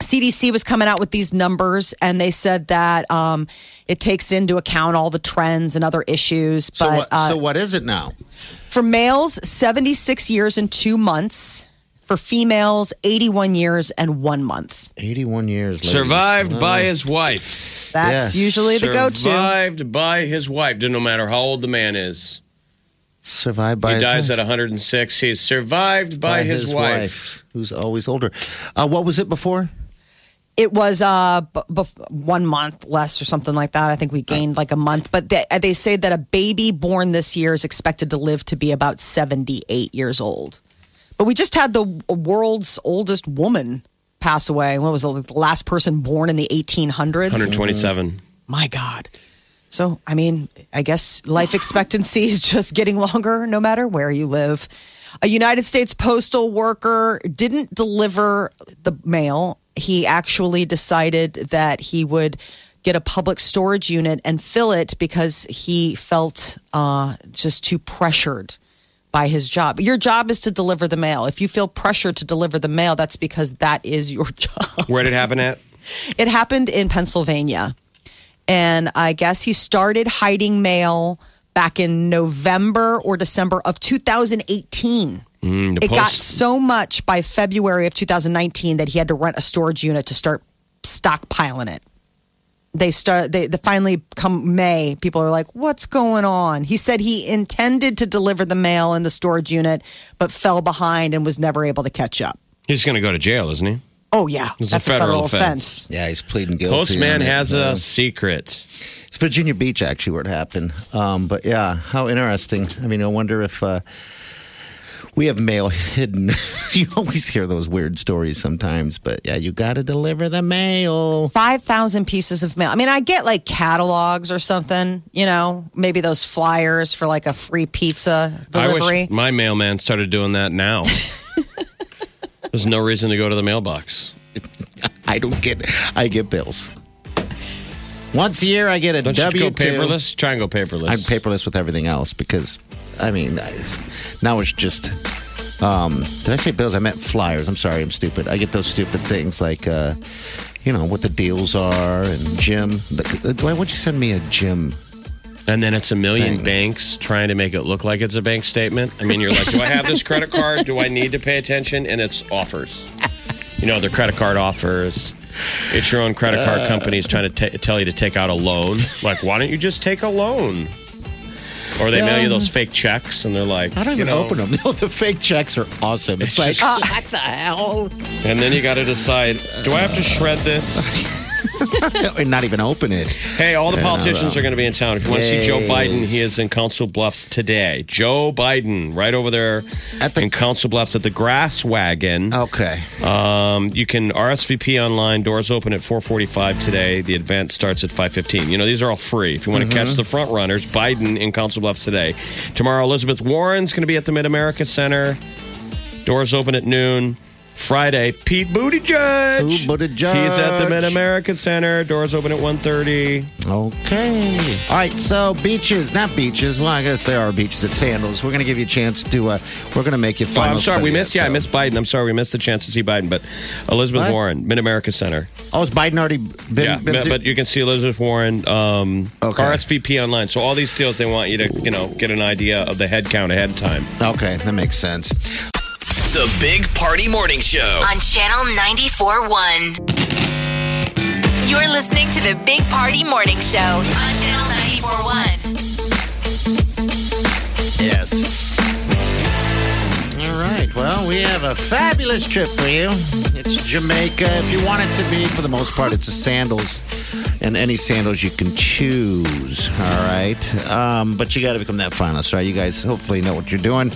CDC was coming out with these numbers, and they said that um, it takes into account all the trends and other issues. But so what? uh, so what is it now? for males, 76 years and two months. For females, 81 years and one month. 81 years. ladies. Survived by his wife. That's Yes. usually the go to. Survived by his wife. No matter how old the man is. Survived by he his dies wife. at 106. He's survived by, his, wife. who's always older. Uh, what was it before? It was uh, one month less or something like that. I think we gained like a month. But they, they say that a baby born this year is expected to live to be about 78 years old. But we just had the world's oldest woman pass away. What was the last person born in the 1800s? 127. My God. So, I mean, I guess life expectancy is just getting longer no matter where you live. A United States postal worker didn't deliver the mail. He actually decided that he would get a public storage unit and fill it because he felt uh, just too pressured by his job. Your job is to deliver the mail. If you feel pressured to deliver the mail, that's because that is your job. Where did it happen at? It happened in Pennsylvania. And I guess he started hiding mail back in November or December of 2018. Mm, It got so much by February of 2019 that he had to rent a storage unit to start stockpiling it. They start. They, they finally come May. People are like, "What's going on?" He said he intended to deliver the mail in the storage unit, but fell behind and was never able to catch up. He's going to go to jail, isn't he? Oh yeah, It's a that's federal offense. Yeah, he's pleading guilty. Postman on it. has Uh, a secret. It's Virginia Beach, actually, where it happened. Um, but yeah, how interesting. I mean, I wonder if uh, we have mail hidden. you always hear those weird stories sometimes, but yeah, you got to deliver the mail. Five thousand pieces of mail. I mean, I get like catalogs or something. You know, maybe those flyers for like a free pizza I delivery. wish my mailman started doing that now. There's no reason to go to the mailbox. I don't get. I get bills. Once a year, I get a Don't you W go two. paperless? Try and go paperless. I'm paperless with everything else because, I mean, I, now it's just. Um, did I say bills? I meant flyers. I'm sorry, I'm stupid. I get those stupid things like, uh, you know, what the deals are and gym. Why would you send me a gym? And then it's a million banks trying to make it look like it's a bank statement. I mean, you're like, do I have this credit card? Do I need to pay attention? And it's offers. You know, they're credit card offers. It's your own credit card companies trying to ta tell you to take out a loan. Like, why don't you just take a loan? Or they mail you those um, fake checks, and they're like, I don't you even know, open them. No, the fake checks are awesome. It's, It's like, just- what the hell? And then you got to decide: Do I have to shred this? and not even open it. Hey, all the Yeah, politicians are going to be in town. If you want to see Joe Biden, he is in Council Bluffs today. Joe Biden, right over there At the- in Council Bluffs at the Grass Wagon. Okay. Um, you can RSVP online. Doors open at 4:45 today. The event starts at 5:15. You know these are all free. If you want to catch the front runners, Biden in Council Bluffs today. Tomorrow, Elizabeth Warren's going to be at the Mid America Center. Doors open at noon. Friday, Pete Buttigieg. Ooh, Buttigieg. He's at the Mid America Center. Doors open at 1:30. Okay. All right. So beaches, not beaches. Well, I guess there are beaches at Sandals. We're going to give you a chance to. Uh, we're going to make you. Oh, I'm sorry, we missed. Yeah, I missed Biden. I'm sorry, we missed the chance to see Biden. But Elizabeth What? Warren, Mid America Center. Oh, is Biden already been? yeah, been but, but you can see Elizabeth Warren um, Okay. RSVP online. So all these deals, they want you to, you know, get an idea of the head count ahead of time. okay, that makes sense. The Big Party Morning Show. on Channel 94.1. You're listening to the Big Party Morning Show on Channel 94.1. Yes. Well, we have a fabulous trip for you. It's Jamaica. If you want it to be, for the most part, it's a sandals and any sandals you can choose. All right. Um, but you got to become that finalist, right? You guys hopefully know what you're doing.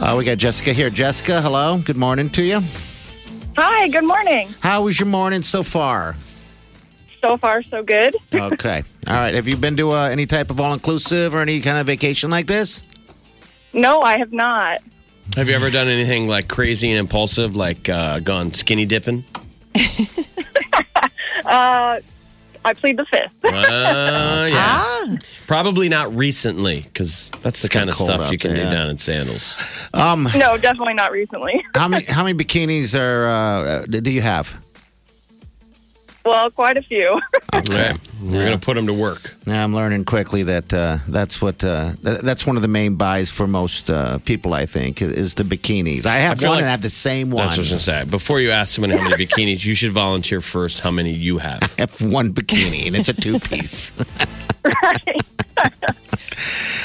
Uh, we got Jessica here. Jessica, hello. Good morning to you. Hi, good morning. How was your morning so far? So far, so good. Okay. All right. Have you been to uh, any type of all inclusive or any kind of vacation like this? No, I have not. Have you ever done anything like crazy and impulsive, like uh, gone skinny dipping? Uh, I plead the fifth. Uh, yeah. Ah, Probably not recently, because that's the It's kinda kind of cold stuff out you can there, do yeah. down in sandals. Um, no, definitely not recently. how many how many bikinis are uh, do you have? Well, quite a few. Okay. Right. We're going to put them to work. Now I'm learning quickly that uh, that's what uh, th- that's one of the main buys for most uh, people. I think is the bikinis. I have I one like and I have the same one. That's what I was going to say. Before you ask someone how many bikinis, you should volunteer first how many you have. I have one bikini and it's a two piece.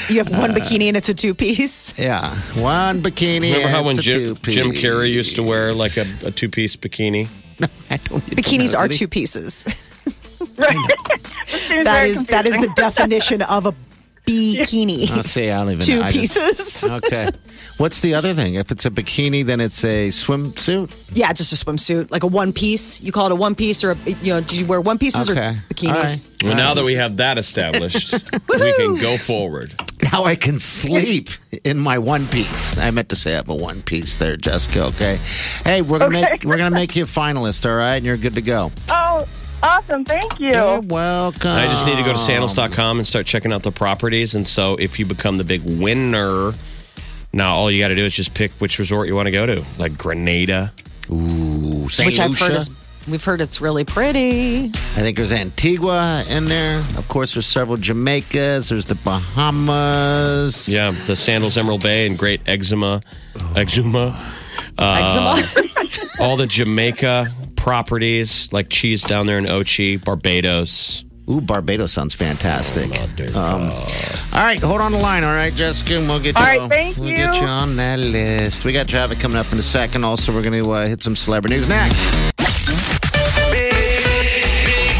you have one bikini and it's a two piece. yeah, one bikini. Remember how and when it's Jim, two-piece. Jim Carrey used to wear like a, a two piece bikini? I don't even Bikinis know. are two pieces. right. Seems That very is that is the definition of a bikini. Oh, I'll say I don't even. two I just- pieces. okay. What's the other thing? If it's a bikini, then it's a swimsuit. yeah, just a swimsuit, like a one piece. You call it a one piece, or a, you know, do you wear one pieces Okay. or bikinis? Well, now that we have that established, we can go forward. Now I can sleep in my one piece. I meant to say I have a one piece there, Jessica. Okay. Hey, we're gonna Okay. make we're gonna make you a finalist. All right, and you're good to go. Oh, awesome. Thank you. You're welcome. I just need to go to sandals.com and start checking out the properties. And so if you become the big winner, now all you got to do is just pick which resort you want to go to, like Grenada. Ooh, Saint Which I've heard is we've heard it's really pretty. I think there's Antigua in there. Of course, there's several Jamaicas. There's the Bahamas. Yeah, the Sandals Emerald Bay and Great Eczema. Eczema. Uh, Eczema. all the Jamaica properties like cheese down there in Ochi, Barbados. Ooh, Barbados sounds fantastic. Um, all right, hold on the line, all right, Jessica, and we'll get you. All right, thank we'll you. get you on that list. We got traffic coming up in a second. Also, we're going to uh, hit some celebrity news next. Big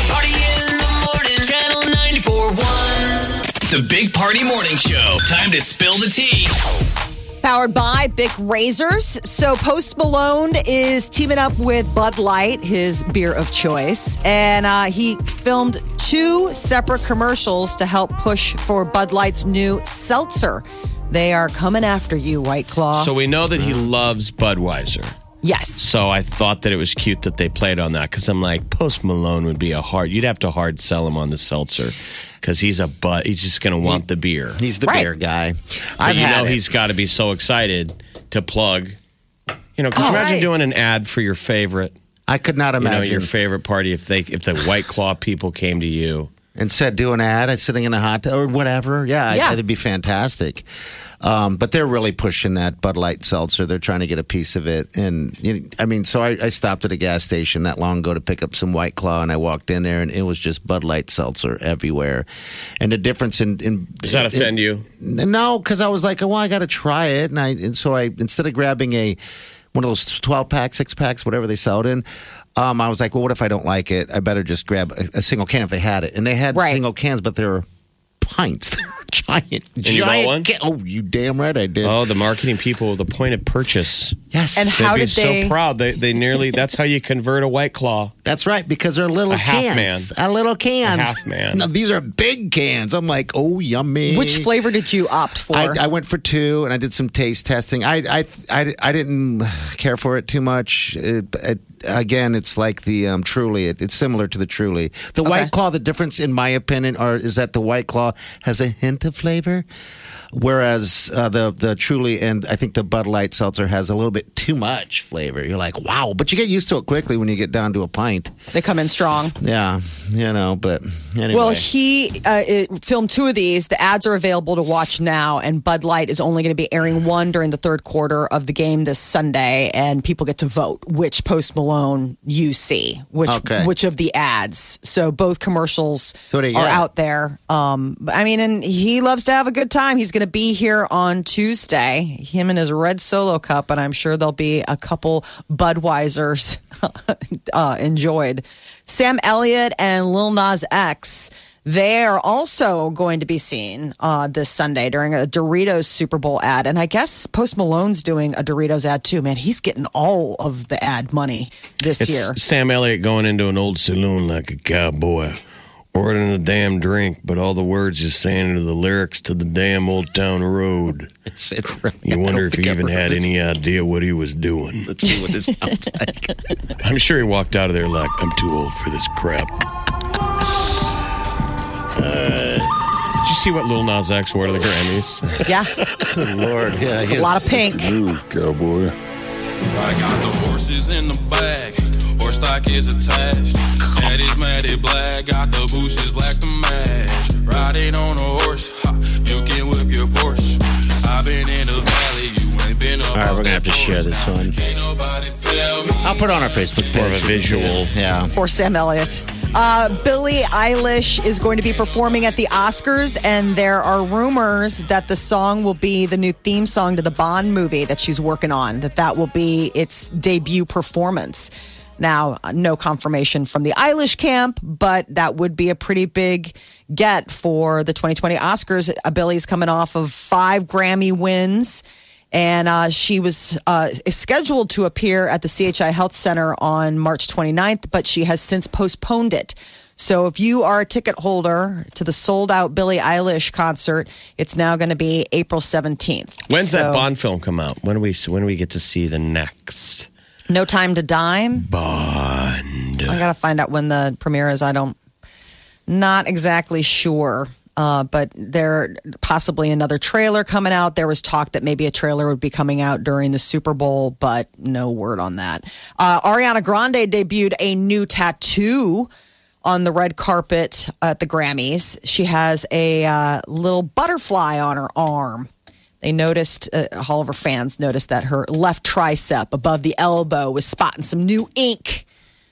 Party in the morning. Channel 94.1. The Big Party Morning Show. Time to spill the tea. Powered by Bic Razors. So Post Malone is teaming up with Bud Light, his beer of choice, and uh, he filmed two separate commercials to help push for Bud Light's new seltzer. They are coming after you, White Claw. So we know that he loves Budweiser. Yes. So I thought that it was cute that they played on that because I'm like, Post Malone would be a hard. You'd have to hard sell him on the seltzer because he's a butt. He's just going to want the beer. He's the Right. beer guy. But I've you know it. he's got to be so excited to plug. You know, could you Oh, imagine right. doing an ad for your favorite? I could not You know, imagine. your favorite party if they if the White Claw people came to you. And said do an ad, I'm sitting in a hot tub or whatever. Yeah, Yeah. It'd be fantastic. Um, but they're really pushing that Bud Light seltzer. They're trying to get a piece of it. And you know, I mean, so I, I stopped at a gas station not long ago to pick up some White Claw, and I walked in there, and it was just Bud Light seltzer everywhere. And the difference in, in Does that offend you? No, because I was like, well, I got to try it, and I and so I instead of grabbing a one of those twelve pack, six packs, whatever they sell it in. Um, I was like, well, what if I don't like it? I better just grab a, a single can if they had it, and they had Right. single cans, but they're pints, giant, you giant. one? Can- oh, you damn right I did. Oh, the marketing people, the point of purchase. yes, And how They'd be did they- so proud. They they nearly. That's how you convert a White Claw. that's right because they're little A half cans, a little cans, A half man. No, these are big cans. I'm like, oh, yummy. Which flavor did you opt for? I, I went for two, and I did some taste testing. I I I, I didn't care for it too much. It, it, again, it's like the um, Truly. It, it's similar to the Truly. The Okay. White Claw. The difference, in my opinion, are is that the White Claw has a hint of flavor, whereas uh, the the Truly and I think the Bud Light seltzer has a little bit too much flavor. You're like, wow, but you get used to it quickly when you get down to a pint. they come in strong. Yeah, you know. But anyway, Well, he uh, it filmed two of these. The ads are available to watch now, and Bud Light is only going to be airing one during the third quarter of the game this Sunday, and people get to vote which Post Malone you see, which Okay. which of the ads. So both commercials you are out there. Um, I mean, and he loves to have a good time. He's going to be here on Tuesday. Him and his red solo cup, and I'm sure there'll be a couple Budweisers uh, enjoyed. Sam Elliott and Lil Nas X. They are also going to be seen uh, this Sunday during a Doritos Super Bowl ad. And I guess Post Malone's doing a Doritos ad too. Man, he's getting all of the ad money this It's year. Sam Elliott going into an old saloon like a cowboy, ordering a damn drink, but all the words just saying are the lyrics to the damn old town road. It's- it really- You wonder if he even had heard any idea what he was doing. Let's see what this sounds like. I'm sure he walked out of there like, I'm too old for this crap. Did you see what Lil Nas X wore to the Grammys? yeah, Good Lord, yeah, it's a lot of pink. Move, cowboy. I got the horses in the bag. Horse stock is attached. That is matted black. Got the bushes black to match. Riding on a horse. Ha, you can whip your Porsche. I've been in the valley. You ain't been up. All right, off we're gonna have that to share porch. this one. Can't nobody tell me. I'll put it on our Facebook page. More of a visual. Yeah. for Sam Elliott. Uh, Billie Eilish is going to be performing at the Oscars, and there are rumors that the song will be the new theme song to the Bond movie that she's working on. That that will be its debut performance. Now, no confirmation from the Eilish camp, but that would be a pretty big get for the 2020 Oscars. Uh, Billie's coming off of five Grammy wins and uh, she was uh, scheduled to appear at the CHI Health Center on March 29th, but she has since postponed it. So if you are a ticket holder to the sold out Billie Eilish concert, it's now going to be April 17th. When's that Bond film come out? When do we when do we get to see the next No Time to Dime. Bond? I got to find out when the premiere is. I don't, not exactly sure. Uh, but there possibly another trailer coming out. There was talk that maybe a trailer would be coming out during the Super Bowl, but no word on that. Uh, Ariana Grande debuted a new tattoo on the red carpet at the Grammys. She has a uh, little butterfly on her arm. They noticed, uh, all of her fans noticed that her left tricep above the elbow was spotting some new ink.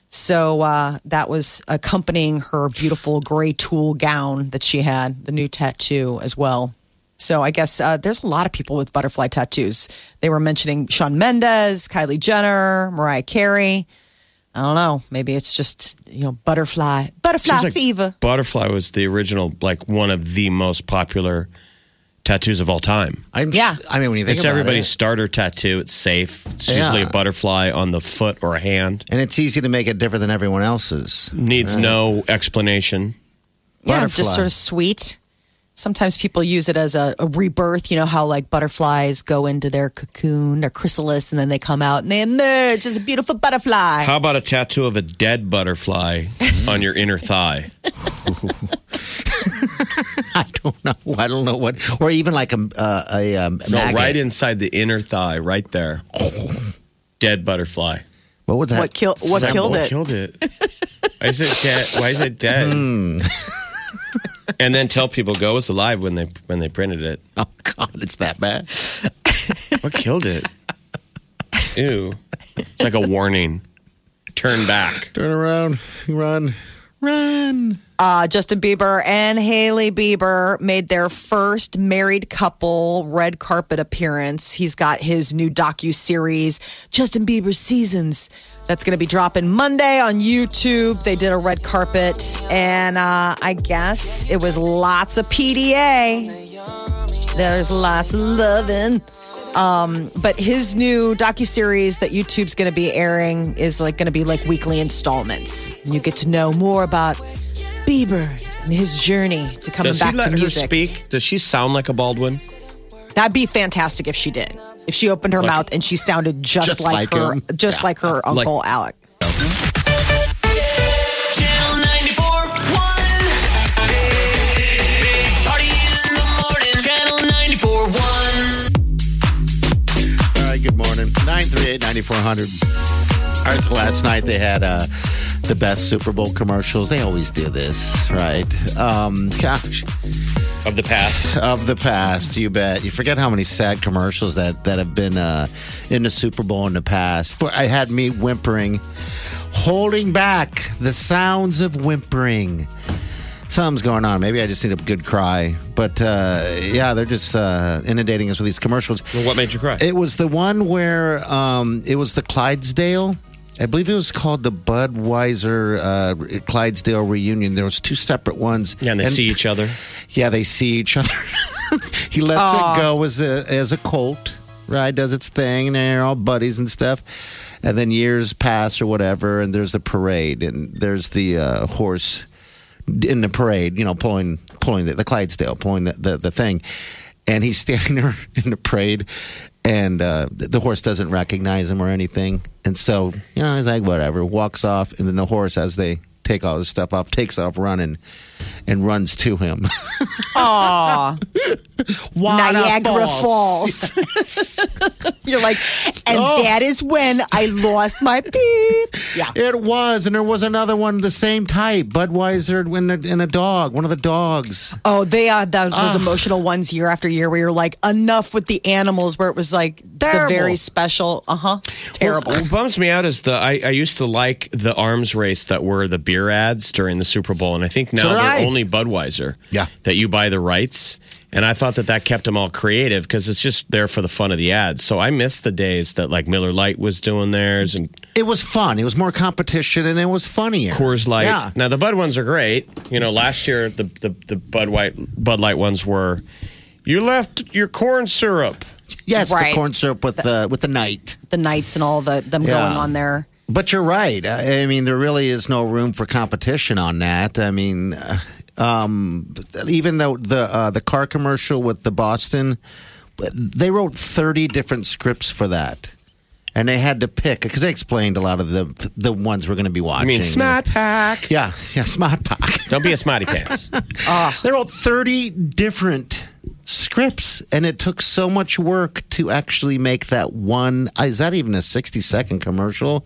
So uh, that was accompanying her beautiful gray tulle gown that she had, the new tattoo as well. So I guess uh, there's a lot of people with butterfly tattoos. They were mentioning Shawn Mendes, Kylie Jenner, Mariah Carey. I don't know. Maybe it's just you know butterfly, butterfly Seems like fever. Butterfly was the original, like one of the most popular tattoos of all time. I'm, Yeah. I mean, when you think It's about everybody's it, starter tattoo. It's safe. It's Yeah. usually a butterfly on the foot or a hand. and it's easy to make it different than everyone else's. Needs no explanation. Yeah, Butterfly. just sort of sweet. Sometimes people use it as a, a rebirth. You know how like butterflies go into their cocoon, their chrysalis, and then they come out and they emerge as a beautiful butterfly. How about a tattoo of a dead butterfly on your inner thigh? I don't know. I don't know what, or even like a uh, a um, No, maggot. right inside the inner thigh, right there. Oh. Dead butterfly. What would that? What kill- what symbol? killed What it? killed it? Why is it dead? Why is it dead? Hmm. and then tell people go was alive when they when they printed it. Oh God, it's that bad. What killed it? Ew. It's like a warning. Turn back. Turn around, run, run. Uh, Justin Bieber and Hailey Bieber made their first married couple red carpet appearance. He's got his new docu series, Justin Bieber Seasons, that's going to be dropping Monday on YouTube. They did a red carpet, and uh, I guess it was lots of PDA. There's lots of loving. Um, but his new docu series that YouTube's going to be airing is like going to be like weekly installments. You get to know more about Bieber and his journey to coming Does he back let to her music. speak? Does she sound like a Baldwin? That'd be fantastic if she did. If she opened her Like- mouth and she sounded just, Just like, like her, him. just like her uncle Alec. Channel 94.1. Big Party in the morning. Channel 94.1. All right, good morning. 938 9400. All right, so last night they had uh, the best Super Bowl commercials. They always do this, right? Um, gosh, Of the past. of the past, you bet. You forget how many sad commercials that, that have been uh, in the Super Bowl in the past. For I had me whimpering, holding back the sounds of whimpering. Something's going on. Maybe I just need a good cry. But uh, yeah, they're just uh, inundating us with these commercials. Well, what made you cry? It was the one where um, it was the Clydesdale. I believe it was called the Budweiser uh, Clydesdale reunion. There was two separate ones. yeah, and they see each other. Yeah, they see each other. he lets it go as a as a colt, right? Does its thing, and they're all buddies and stuff. And then years pass or whatever, and there's a parade, and there's the uh, horse in the parade, you know, pulling pulling the, the Clydesdale, pulling the, the the thing, and he's standing there in the parade, and uh, the horse doesn't recognize him or anything, and so you know he's like whatever, walks off, and then the horse as they take all his stuff off, takes off running, and runs to him. Aw, Niagara Falls. You're like, and Oh. that is when I lost my beep. Yeah. It was, and there was another one the same type, Budweiser and a, a dog, one of the dogs. Oh, they are those, those emotional ones year after year where you're like, enough with the animals, where it was like Terrible. the very special, uh huh, terrible. What bums me out is the I, I used to like the arms race that were the beer ads during the Super Bowl, and I think now So did they're only Budweiser. Yeah. that you buy the rights, and I thought that that kept them all creative because it's just there for the fun of the ads. So I miss the days that like Miller Lite was doing theirs and It was fun. It was more competition, and it was funnier. Coors Light. Yeah. Now the Bud ones are great. You know, last year the the, the Bud White Bud Light ones were you left your corn syrup. Yes, Right. the corn syrup with the uh, with the night. the nights and all the them Yeah. going on there. But you're right. I I mean, there really is no room for competition on that. I mean, uh, um, even though the uh, the car commercial with the Boston, they wrote 30 different scripts for that. And they had to pick because they explained a lot of the the ones we're going to be watching. I mean, Smart Pack. Yeah, yeah, Smart Pack. Don't be a smarty pants. They wrote 30 different scripts, and it took so much work to actually make that one. Is that even a 60 second commercial?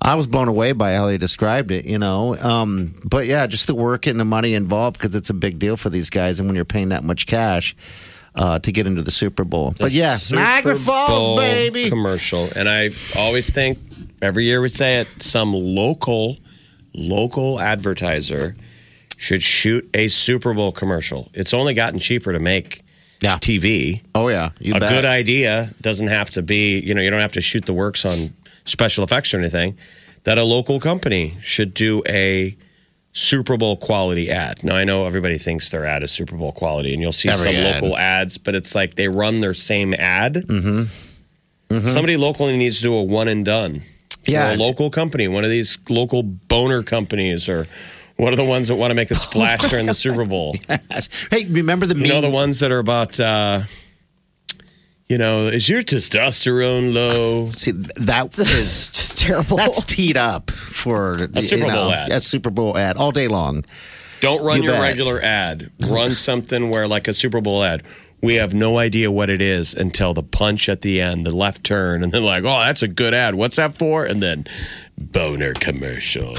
I was blown away by how they described it, you know. Um, but yeah, just the work and the money involved because it's a big deal for these guys, and when you're paying that much cash uh, to get into the Super Bowl. but yeah, Super Niagara Falls, Bowl baby. commercial, and I always think Every year we say it. Some local, local advertiser should shoot a Super Bowl commercial. It's only gotten cheaper to make Yeah. TV. Oh yeah, you a bet. good idea doesn't have to be, you know, you don't have to shoot the works on special effects or anything. That a local company should do a Super Bowl quality ad. Now I know everybody thinks their ad is Super Bowl quality, and you'll see Every some ad. local ads, but it's like they run their same ad. Mm-hmm. Somebody locally needs to do a one and done. Yeah. Or a local company, one of these local boner companies, or one are the ones that want to make a splash during the Super Bowl. Hey, remember the You know the ones that are about, uh, you know, is your testosterone low? See, that is Just terrible. that's teed up for a Super Bowl ad. A Super Bowl ad all day long. Don't run You your bet. regular ad. Run something where, like a Super Bowl ad, we have no idea what it is until the punch at the end, the left turn, and then like, oh, that's a good ad. What's that for? And then boner commercial.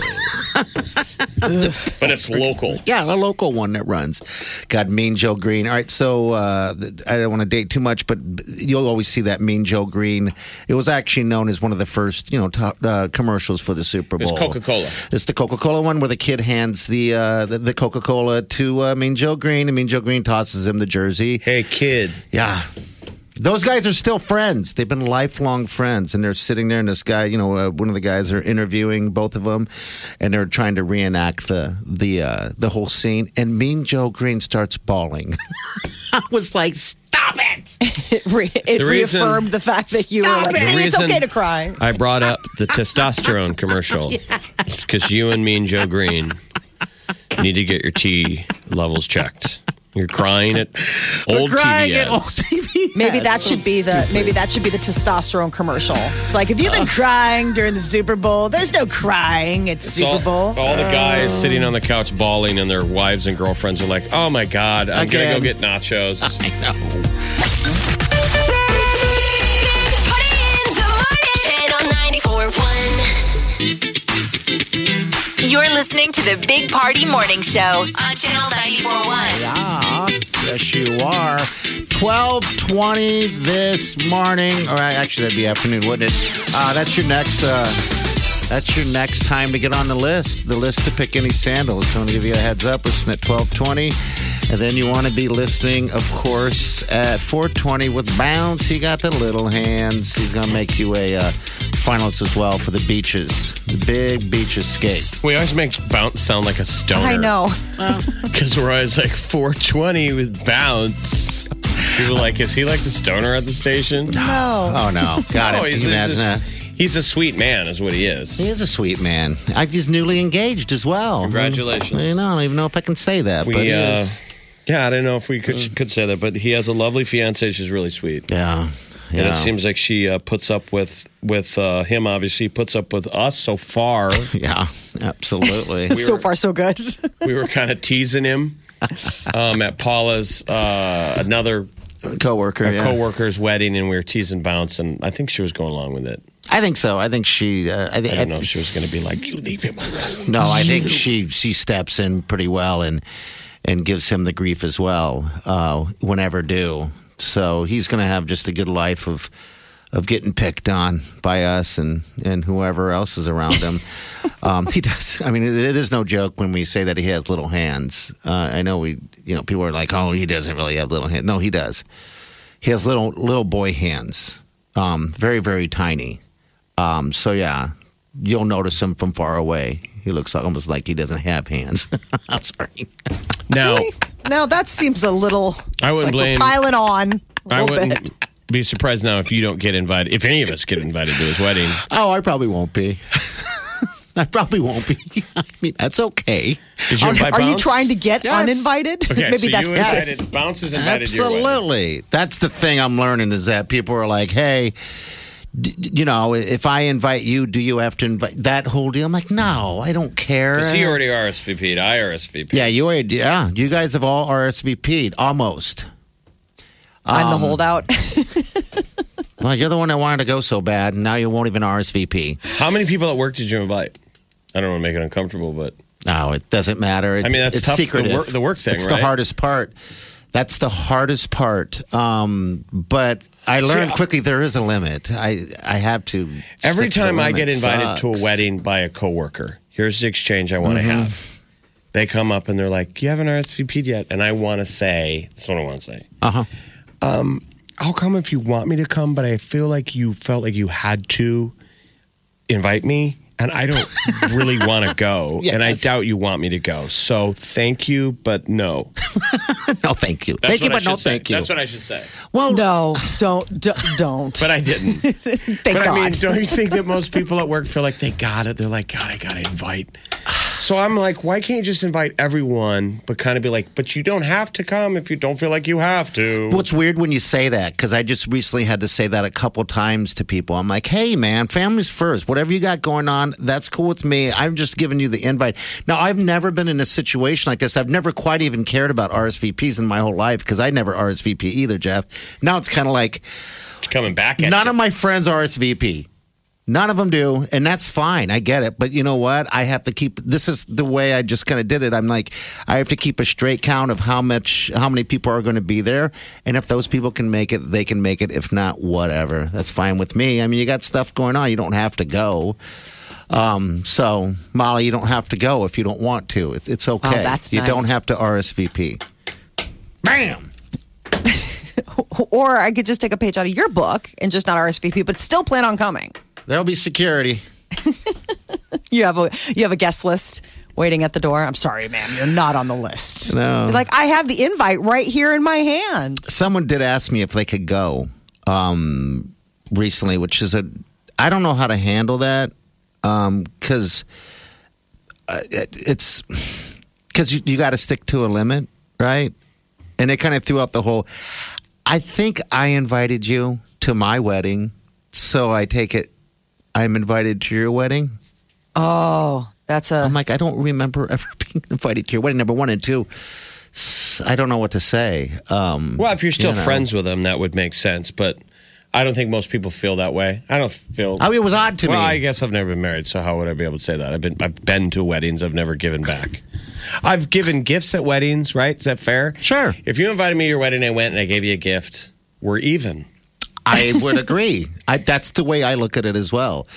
but it's local. Yeah, a local one that runs. Got Mean Joe Greene. All right, so uh, I don't want to date too much, but you'll always see that Mean Joe Greene. It was actually known as one of the first, you know, top, uh, commercials for the Super Bowl. It's Coca Cola. It's the Coca Cola one where the kid hands the uh, the, the Coca Cola to uh, Mean Joe Greene, and Mean Joe Greene tosses him the jersey. Hey, kid. Yeah. Those guys are still friends. They've been lifelong friends, and they're sitting there. And this guy, you know, uh, one of the guys are interviewing both of them, and they're trying to reenact the the uh, the whole scene. And Mean Joe Greene starts bawling. I was like, "Stop it!" it re- it The reason- reamed the fact that you were Stop like, it. see, it's reason- okay to cry. I brought up the testosterone commercial because you and me and Joe Greene need to get your T levels checked. You're crying at old Crying TV at old ads. TV. Maybe ads. that should be the maybe that should be the testosterone commercial. It's like if you've been crying during the Super Bowl, there's no crying at It's Super all, Bowl. all the guys oh. sitting on the couch bawling, and their wives and girlfriends are like, "Oh my god, I'm gonna Again. go get nachos." I know. You're listening to the Big Party Morning Show on Channel 94.1. Yeah, yes, you are. Twelve twenty this morning, or actually that'd be afternoon, wouldn't it? Uh, that's your next. Uh, that's your next time to get on the list. The list to pick any sandals. So I'm gonna give you a heads up. Listen at twelve twenty, and then you want to be listening, of course, at four twenty with Bounce. He got the little hands. He's gonna make you a uh, finalist as well for the beaches, the big beach escape. We always make bounce sound like a stoner. I know. because we're always like 420 with bounce. People are like, is he like the stoner at the station? No. Oh no, got No, it. he's, That- he's, that- a, he's a sweet man, is what he is. He is a sweet man. I, he's newly engaged as well. Congratulations. I, know, I don't even know if I can say that, but he uh, is. yeah, I don't know if we could could say that, but he has a lovely fiance. She's really sweet. Yeah. And Yeah. it seems like she uh, puts up with with uh, him. Obviously, puts up with us so far. yeah, absolutely. so far, so good. we were kind of teasing him um, at Paula's uh, another coworker. a yeah. coworker's wedding, and we were teasing bounce, and I think she was going along with it. I think so. I think she. Uh, I, I think. don't know if she was going to be like, "You leave him alone." no, I think she she steps in pretty well and and gives him the grief as well uh, whenever due. So he's going to have just a good life of of getting picked on by us and and whoever else is around him. um, he does. I mean, it, it is no joke when we say that he has little hands. Uh, I know we, you know, people are like, "Oh, he doesn't really have little hands." No, he does. He has little little boy hands, um, very very tiny. Um, so yeah, you'll notice him from far away. He looks almost like he doesn't have hands. I'm sorry. Now, no, that seems a little. I wouldn't like blame. piling on. A I wouldn't bit. be surprised now if you don't get invited. If any of us get invited to his wedding, Oh, I probably won't be. I probably won't be. I mean, that's okay. did you invite Are you trying to get Yes. uninvited? Okay, Maybe so that's you the invited. Bounce is invited to your. Absolutely. That's the thing I'm learning is that people are like, hey, d- d- you know, if I invite you, do you have to invite that whole deal? I'm like, no, I don't care. Because he already RSVP'd. I RSVP'd. yeah, you already, yeah, you guys have all RSVP'd almost. I'm the Um, holdout. Well, you're the one that wanted to go so bad, and now you won't even RSVP. How many people at work did you invite? I don't want to make it uncomfortable, but No, it doesn't matter. It- I mean, that's it's tough, the secretive. work- the work thing, It's right? the hardest part. That's the hardest part. Um, but I learned See, quickly there is a limit. I I have to. Every stick to time I get invited to a wedding by a coworker, here's the exchange I want to Mm-hmm. have. They come up and they're like, "You haven't RSVP'd yet," and I want to say, "That's what I want to say." Uh-huh. I'll come if you want me to come, but I feel like you felt like you had to invite me, and I don't really want to go, and I doubt you want me to go. So thank you, but no. No, thank you. That's thank you, what I but no, say. thank you. That's what I should say. well, No, don't, don't. But I didn't. Thank but God. I mean, don't you think that most people at work feel like they got it? They're like, God, I got to invite. So I'm like, why can't you just invite everyone, but kind of be like, but you don't have to come if you don't feel like you have to. What's weird when you say that? Because I just recently had to say that a couple times to people. I'm like, hey, man, family's first. Whatever you got going on, that's cool with me. I'm just giving you the invite. Now, I've never been in a situation like this. I've never quite even cared about RSVPs in my whole life because I never RSVP either, Jeff. Now it's kind of like It's coming back at none you. of my friends RSVP. None of them do, and that's fine. I get it. But you know what? I have to keep this is the way I just kind of did it. I'm like, I have to keep a straight count of how much how many people are going to be there. And if those people can make it, they can make it. If not, whatever. That's fine with me. I mean, you got stuff going on. You don't have to go. Um, so Molly, you don't have to go if you don't want to. It, it's okay. Oh, that's you don't have to RSVP. Bam. or I could just take a page out of your book and just not RSVP, but still plan on coming. There'll be security. You have a you have a guest list waiting at the door. I'm sorry, ma'am, you're not on the list. No. Like I have the invite right here in my hand. someone did ask me if they could go um, recently, which is a I don't know how to handle that because uh, it, it's because you, you got to stick to a limit, right? And it kind of threw out the whole. I think I invited you to my wedding, so I take it I'm invited to your wedding. Oh, that's a I'm like, I don't remember ever being invited to your wedding. Number one and two, I don't know what to say. Um, Well, if you're still you know. friends with them, that would make sense. But I don't think most people feel that way. I don't feel. I mean, it was odd to well, me. I guess I've never been married, so how would I be able to say that? I've been I've been to weddings. I've never given back. I've given gifts at weddings. Right? Is that fair? Sure. If you invited me to your wedding, I went and I gave you a gift. We're even. I would agree. I, that's the way I look at it as well.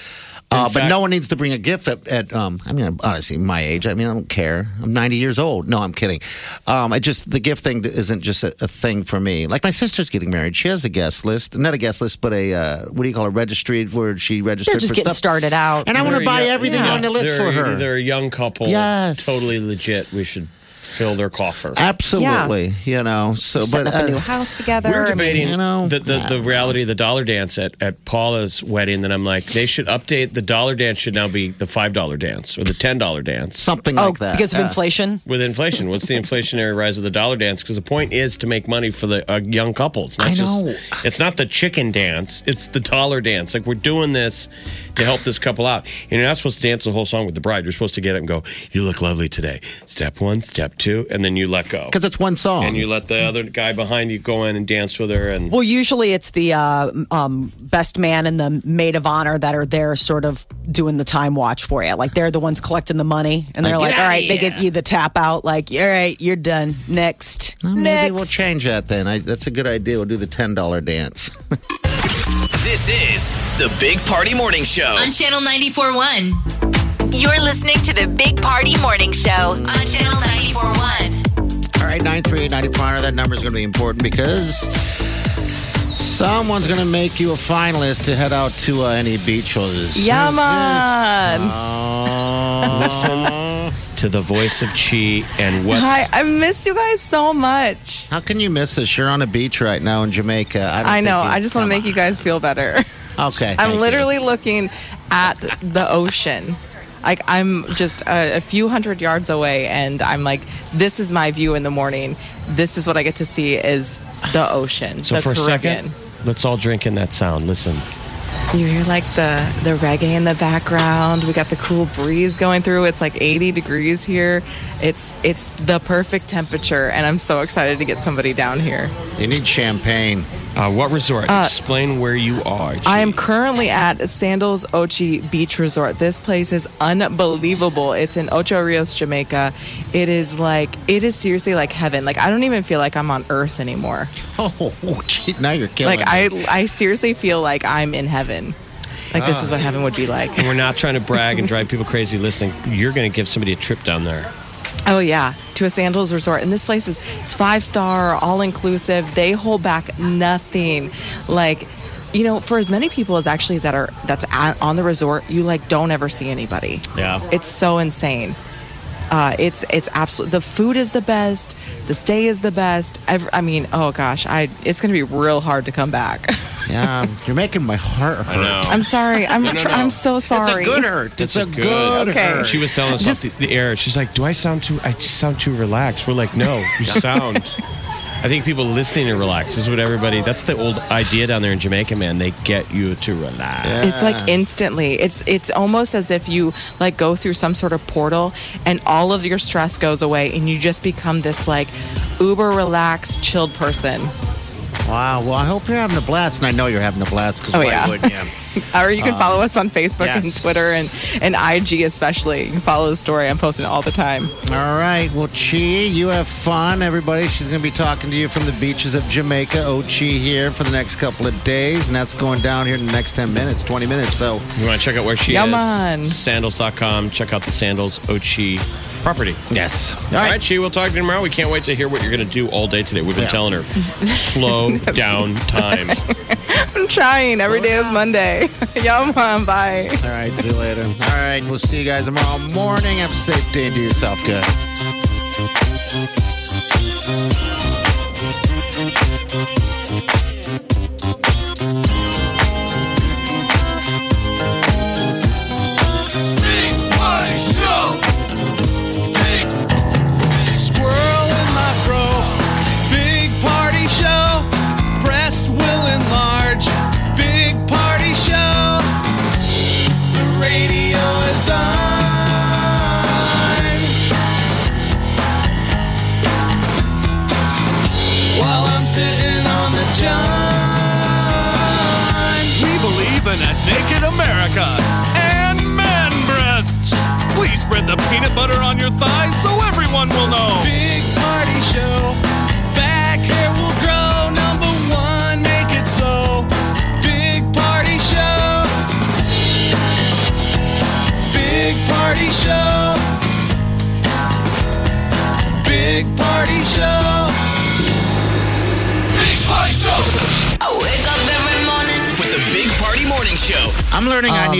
Uh, but no one needs to bring a gift at, at um, I mean, honestly, my age. I mean, I don't care. I'm 90 years old. No, I'm kidding. Um, I just the gift thing isn't just a, a thing for me. Like my sister's getting married. She has a guest list, not a guest list, but a uh, what do you call a registry where she registered they're just for getting stuff. started out. And I want to buy young- everything yeah. on the list they're, for her. They're a young couple. Yes. Totally legit. We should fill their coffer. Absolutely, you know. So, setting but up a uh, new house together. We were I mean, debating you know, the, the, the reality of the dollar dance at, at Paula's wedding. Then I'm like, they should update the dollar dance should now be the five dollar dance or the ten dollar dance. something oh, like that because of Yeah. inflation. With inflation, what's the inflationary rise of the dollar dance? Because the point is to make money for the uh, young couple. It's not I just know. it's not the chicken dance; it's the dollar dance. Like we're doing this to help this couple out. And you're not supposed to dance the whole song with the bride. You're supposed to get up and go, "You look lovely today." Step one, step two, and then you let go. because it's one song. And you let the other guy behind you go in and dance with her. And Well, usually it's the uh, um, best man and the maid of honor that are there, sort of doing the time watch for you. Like they're the ones collecting the money, and they're Like, like, get "All outta right," they here. get you the tap out. Like, "All right, you're done. Next, Well, next." Maybe we'll change that then. I, that's a good idea. We'll do the ten dollar dance. This is the Big Party Morning Show. On Channel 94.1. You're listening to the Big Party Morning Show on Channel 94.1. All right, 938 9400. That number is going to be important because someone's going to make you a finalist to head out to uh, any beaches. Yeah, man. Oh. Listen to the voice of Chi and what Hi, I missed you guys so much. How can you miss this? You're on a beach right now in Jamaica. I, I know. I just want to come make you guys feel better. Okay. I'm you. literally looking at the ocean. Like I'm just a, a few hundred yards away, and I'm like, this is my view in the morning. This is what I get to see is the ocean. So the for a second, let's all drink in that sound. Listen. You hear like the the reggae in the background. We got the cool breeze going through. It's like 80 degrees here. It's it's the perfect temperature, and I'm so excited to get somebody down here. You need champagne. Uh, what resort? Explain where you are. I am currently at Sandals Ochi Beach Resort. This place is unbelievable. It's in Ocho Rios, Jamaica. It is like it is seriously like heaven. Like I don't even feel like I'm on Earth anymore. Oh, gee, now you're killing Like me. I, I seriously feel like I'm in heaven. Like this is what heaven would be like. And we're not trying to brag and drive people crazy listening. You're going to give somebody a trip down there. Oh yeah, to a Sandals resort, and this place is it's five star, all inclusive. They hold back nothing. Like, you know, for as many people as actually that are that's at, on the resort, you like don't ever see anybody. Yeah. it's so insane. Uh, it's it's absolute. The food is the best. The stay is the best. Ever, I mean, oh gosh, I it's gonna be real hard to come back. yeah, you're making my heart hurt. I know. I'm sorry. I'm No, no, tr- no. I'm so sorry. It's a good hurt. It's, a, good, Okay. hurt. She was telling us Just- off the, the air. She's like, "Do I sound too? I just sound too relaxed." We're like, "No, you sound." I think people listening are relaxed. This is what everybody. That's the old idea down there in Jamaica, man. They get you to relax. It's like instantly. It's it's almost as if you like go through some sort of portal and all of your stress goes away and you just become this like uber relaxed, chilled person. Wow. Well, I hope you're having a blast, and I know you're having a blast because Oh, why yeah. wouldn't you? Or you can um, follow us on Facebook and. Twitter and, and IG especially. You can follow the story. I'm posting it all the time. All right. Well, Chi, you have fun, everybody. She's going to be talking to you from the beaches of Jamaica, oh, Ochi, here for the next couple of days. And that's going down here in the next 10 minutes, 20 minutes. So, You want to check out where she Yeah, is? man. Sandals.com. Check out the Sandals Ochi property. yes. All right, Chi, we'll talk to you tomorrow. We can't wait to hear what you're going to do all day today. We've been Yeah. telling her, slow down time. I'm trying. Every day is Monday. Yum, bye. All right. See you later. All right. We'll see you guys tomorrow morning. Have a safe day and do yourself good.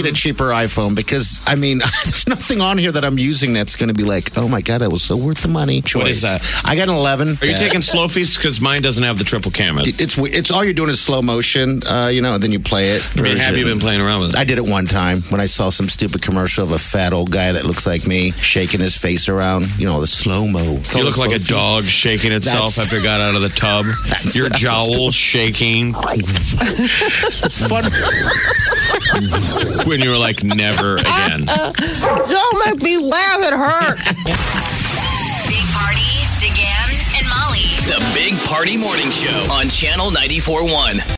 A cheaper iPhone because, I mean, there's nothing on here that I'm using that's going to be like, oh my God, that was so worth the money. Choice. What is that? I got an 11. Are you taking slofies? Because mine doesn't have the triple camera. It's it's all you're doing is slow motion, uh, you know, and then you play it. I mean, have you been playing around with it? I did it one time when I saw some stupid commercial of a fat old guy that looks like me shaking his face around. You know, the slow mo. You look like a dog shaking itself That's- after it got out of the tub. Your jowl shaking It's fun. When you were like, never again. Uh, don't make me laugh. It hurts. Big Party, DeGan, and Molly. The Big Party Morning Show on Channel 94.1.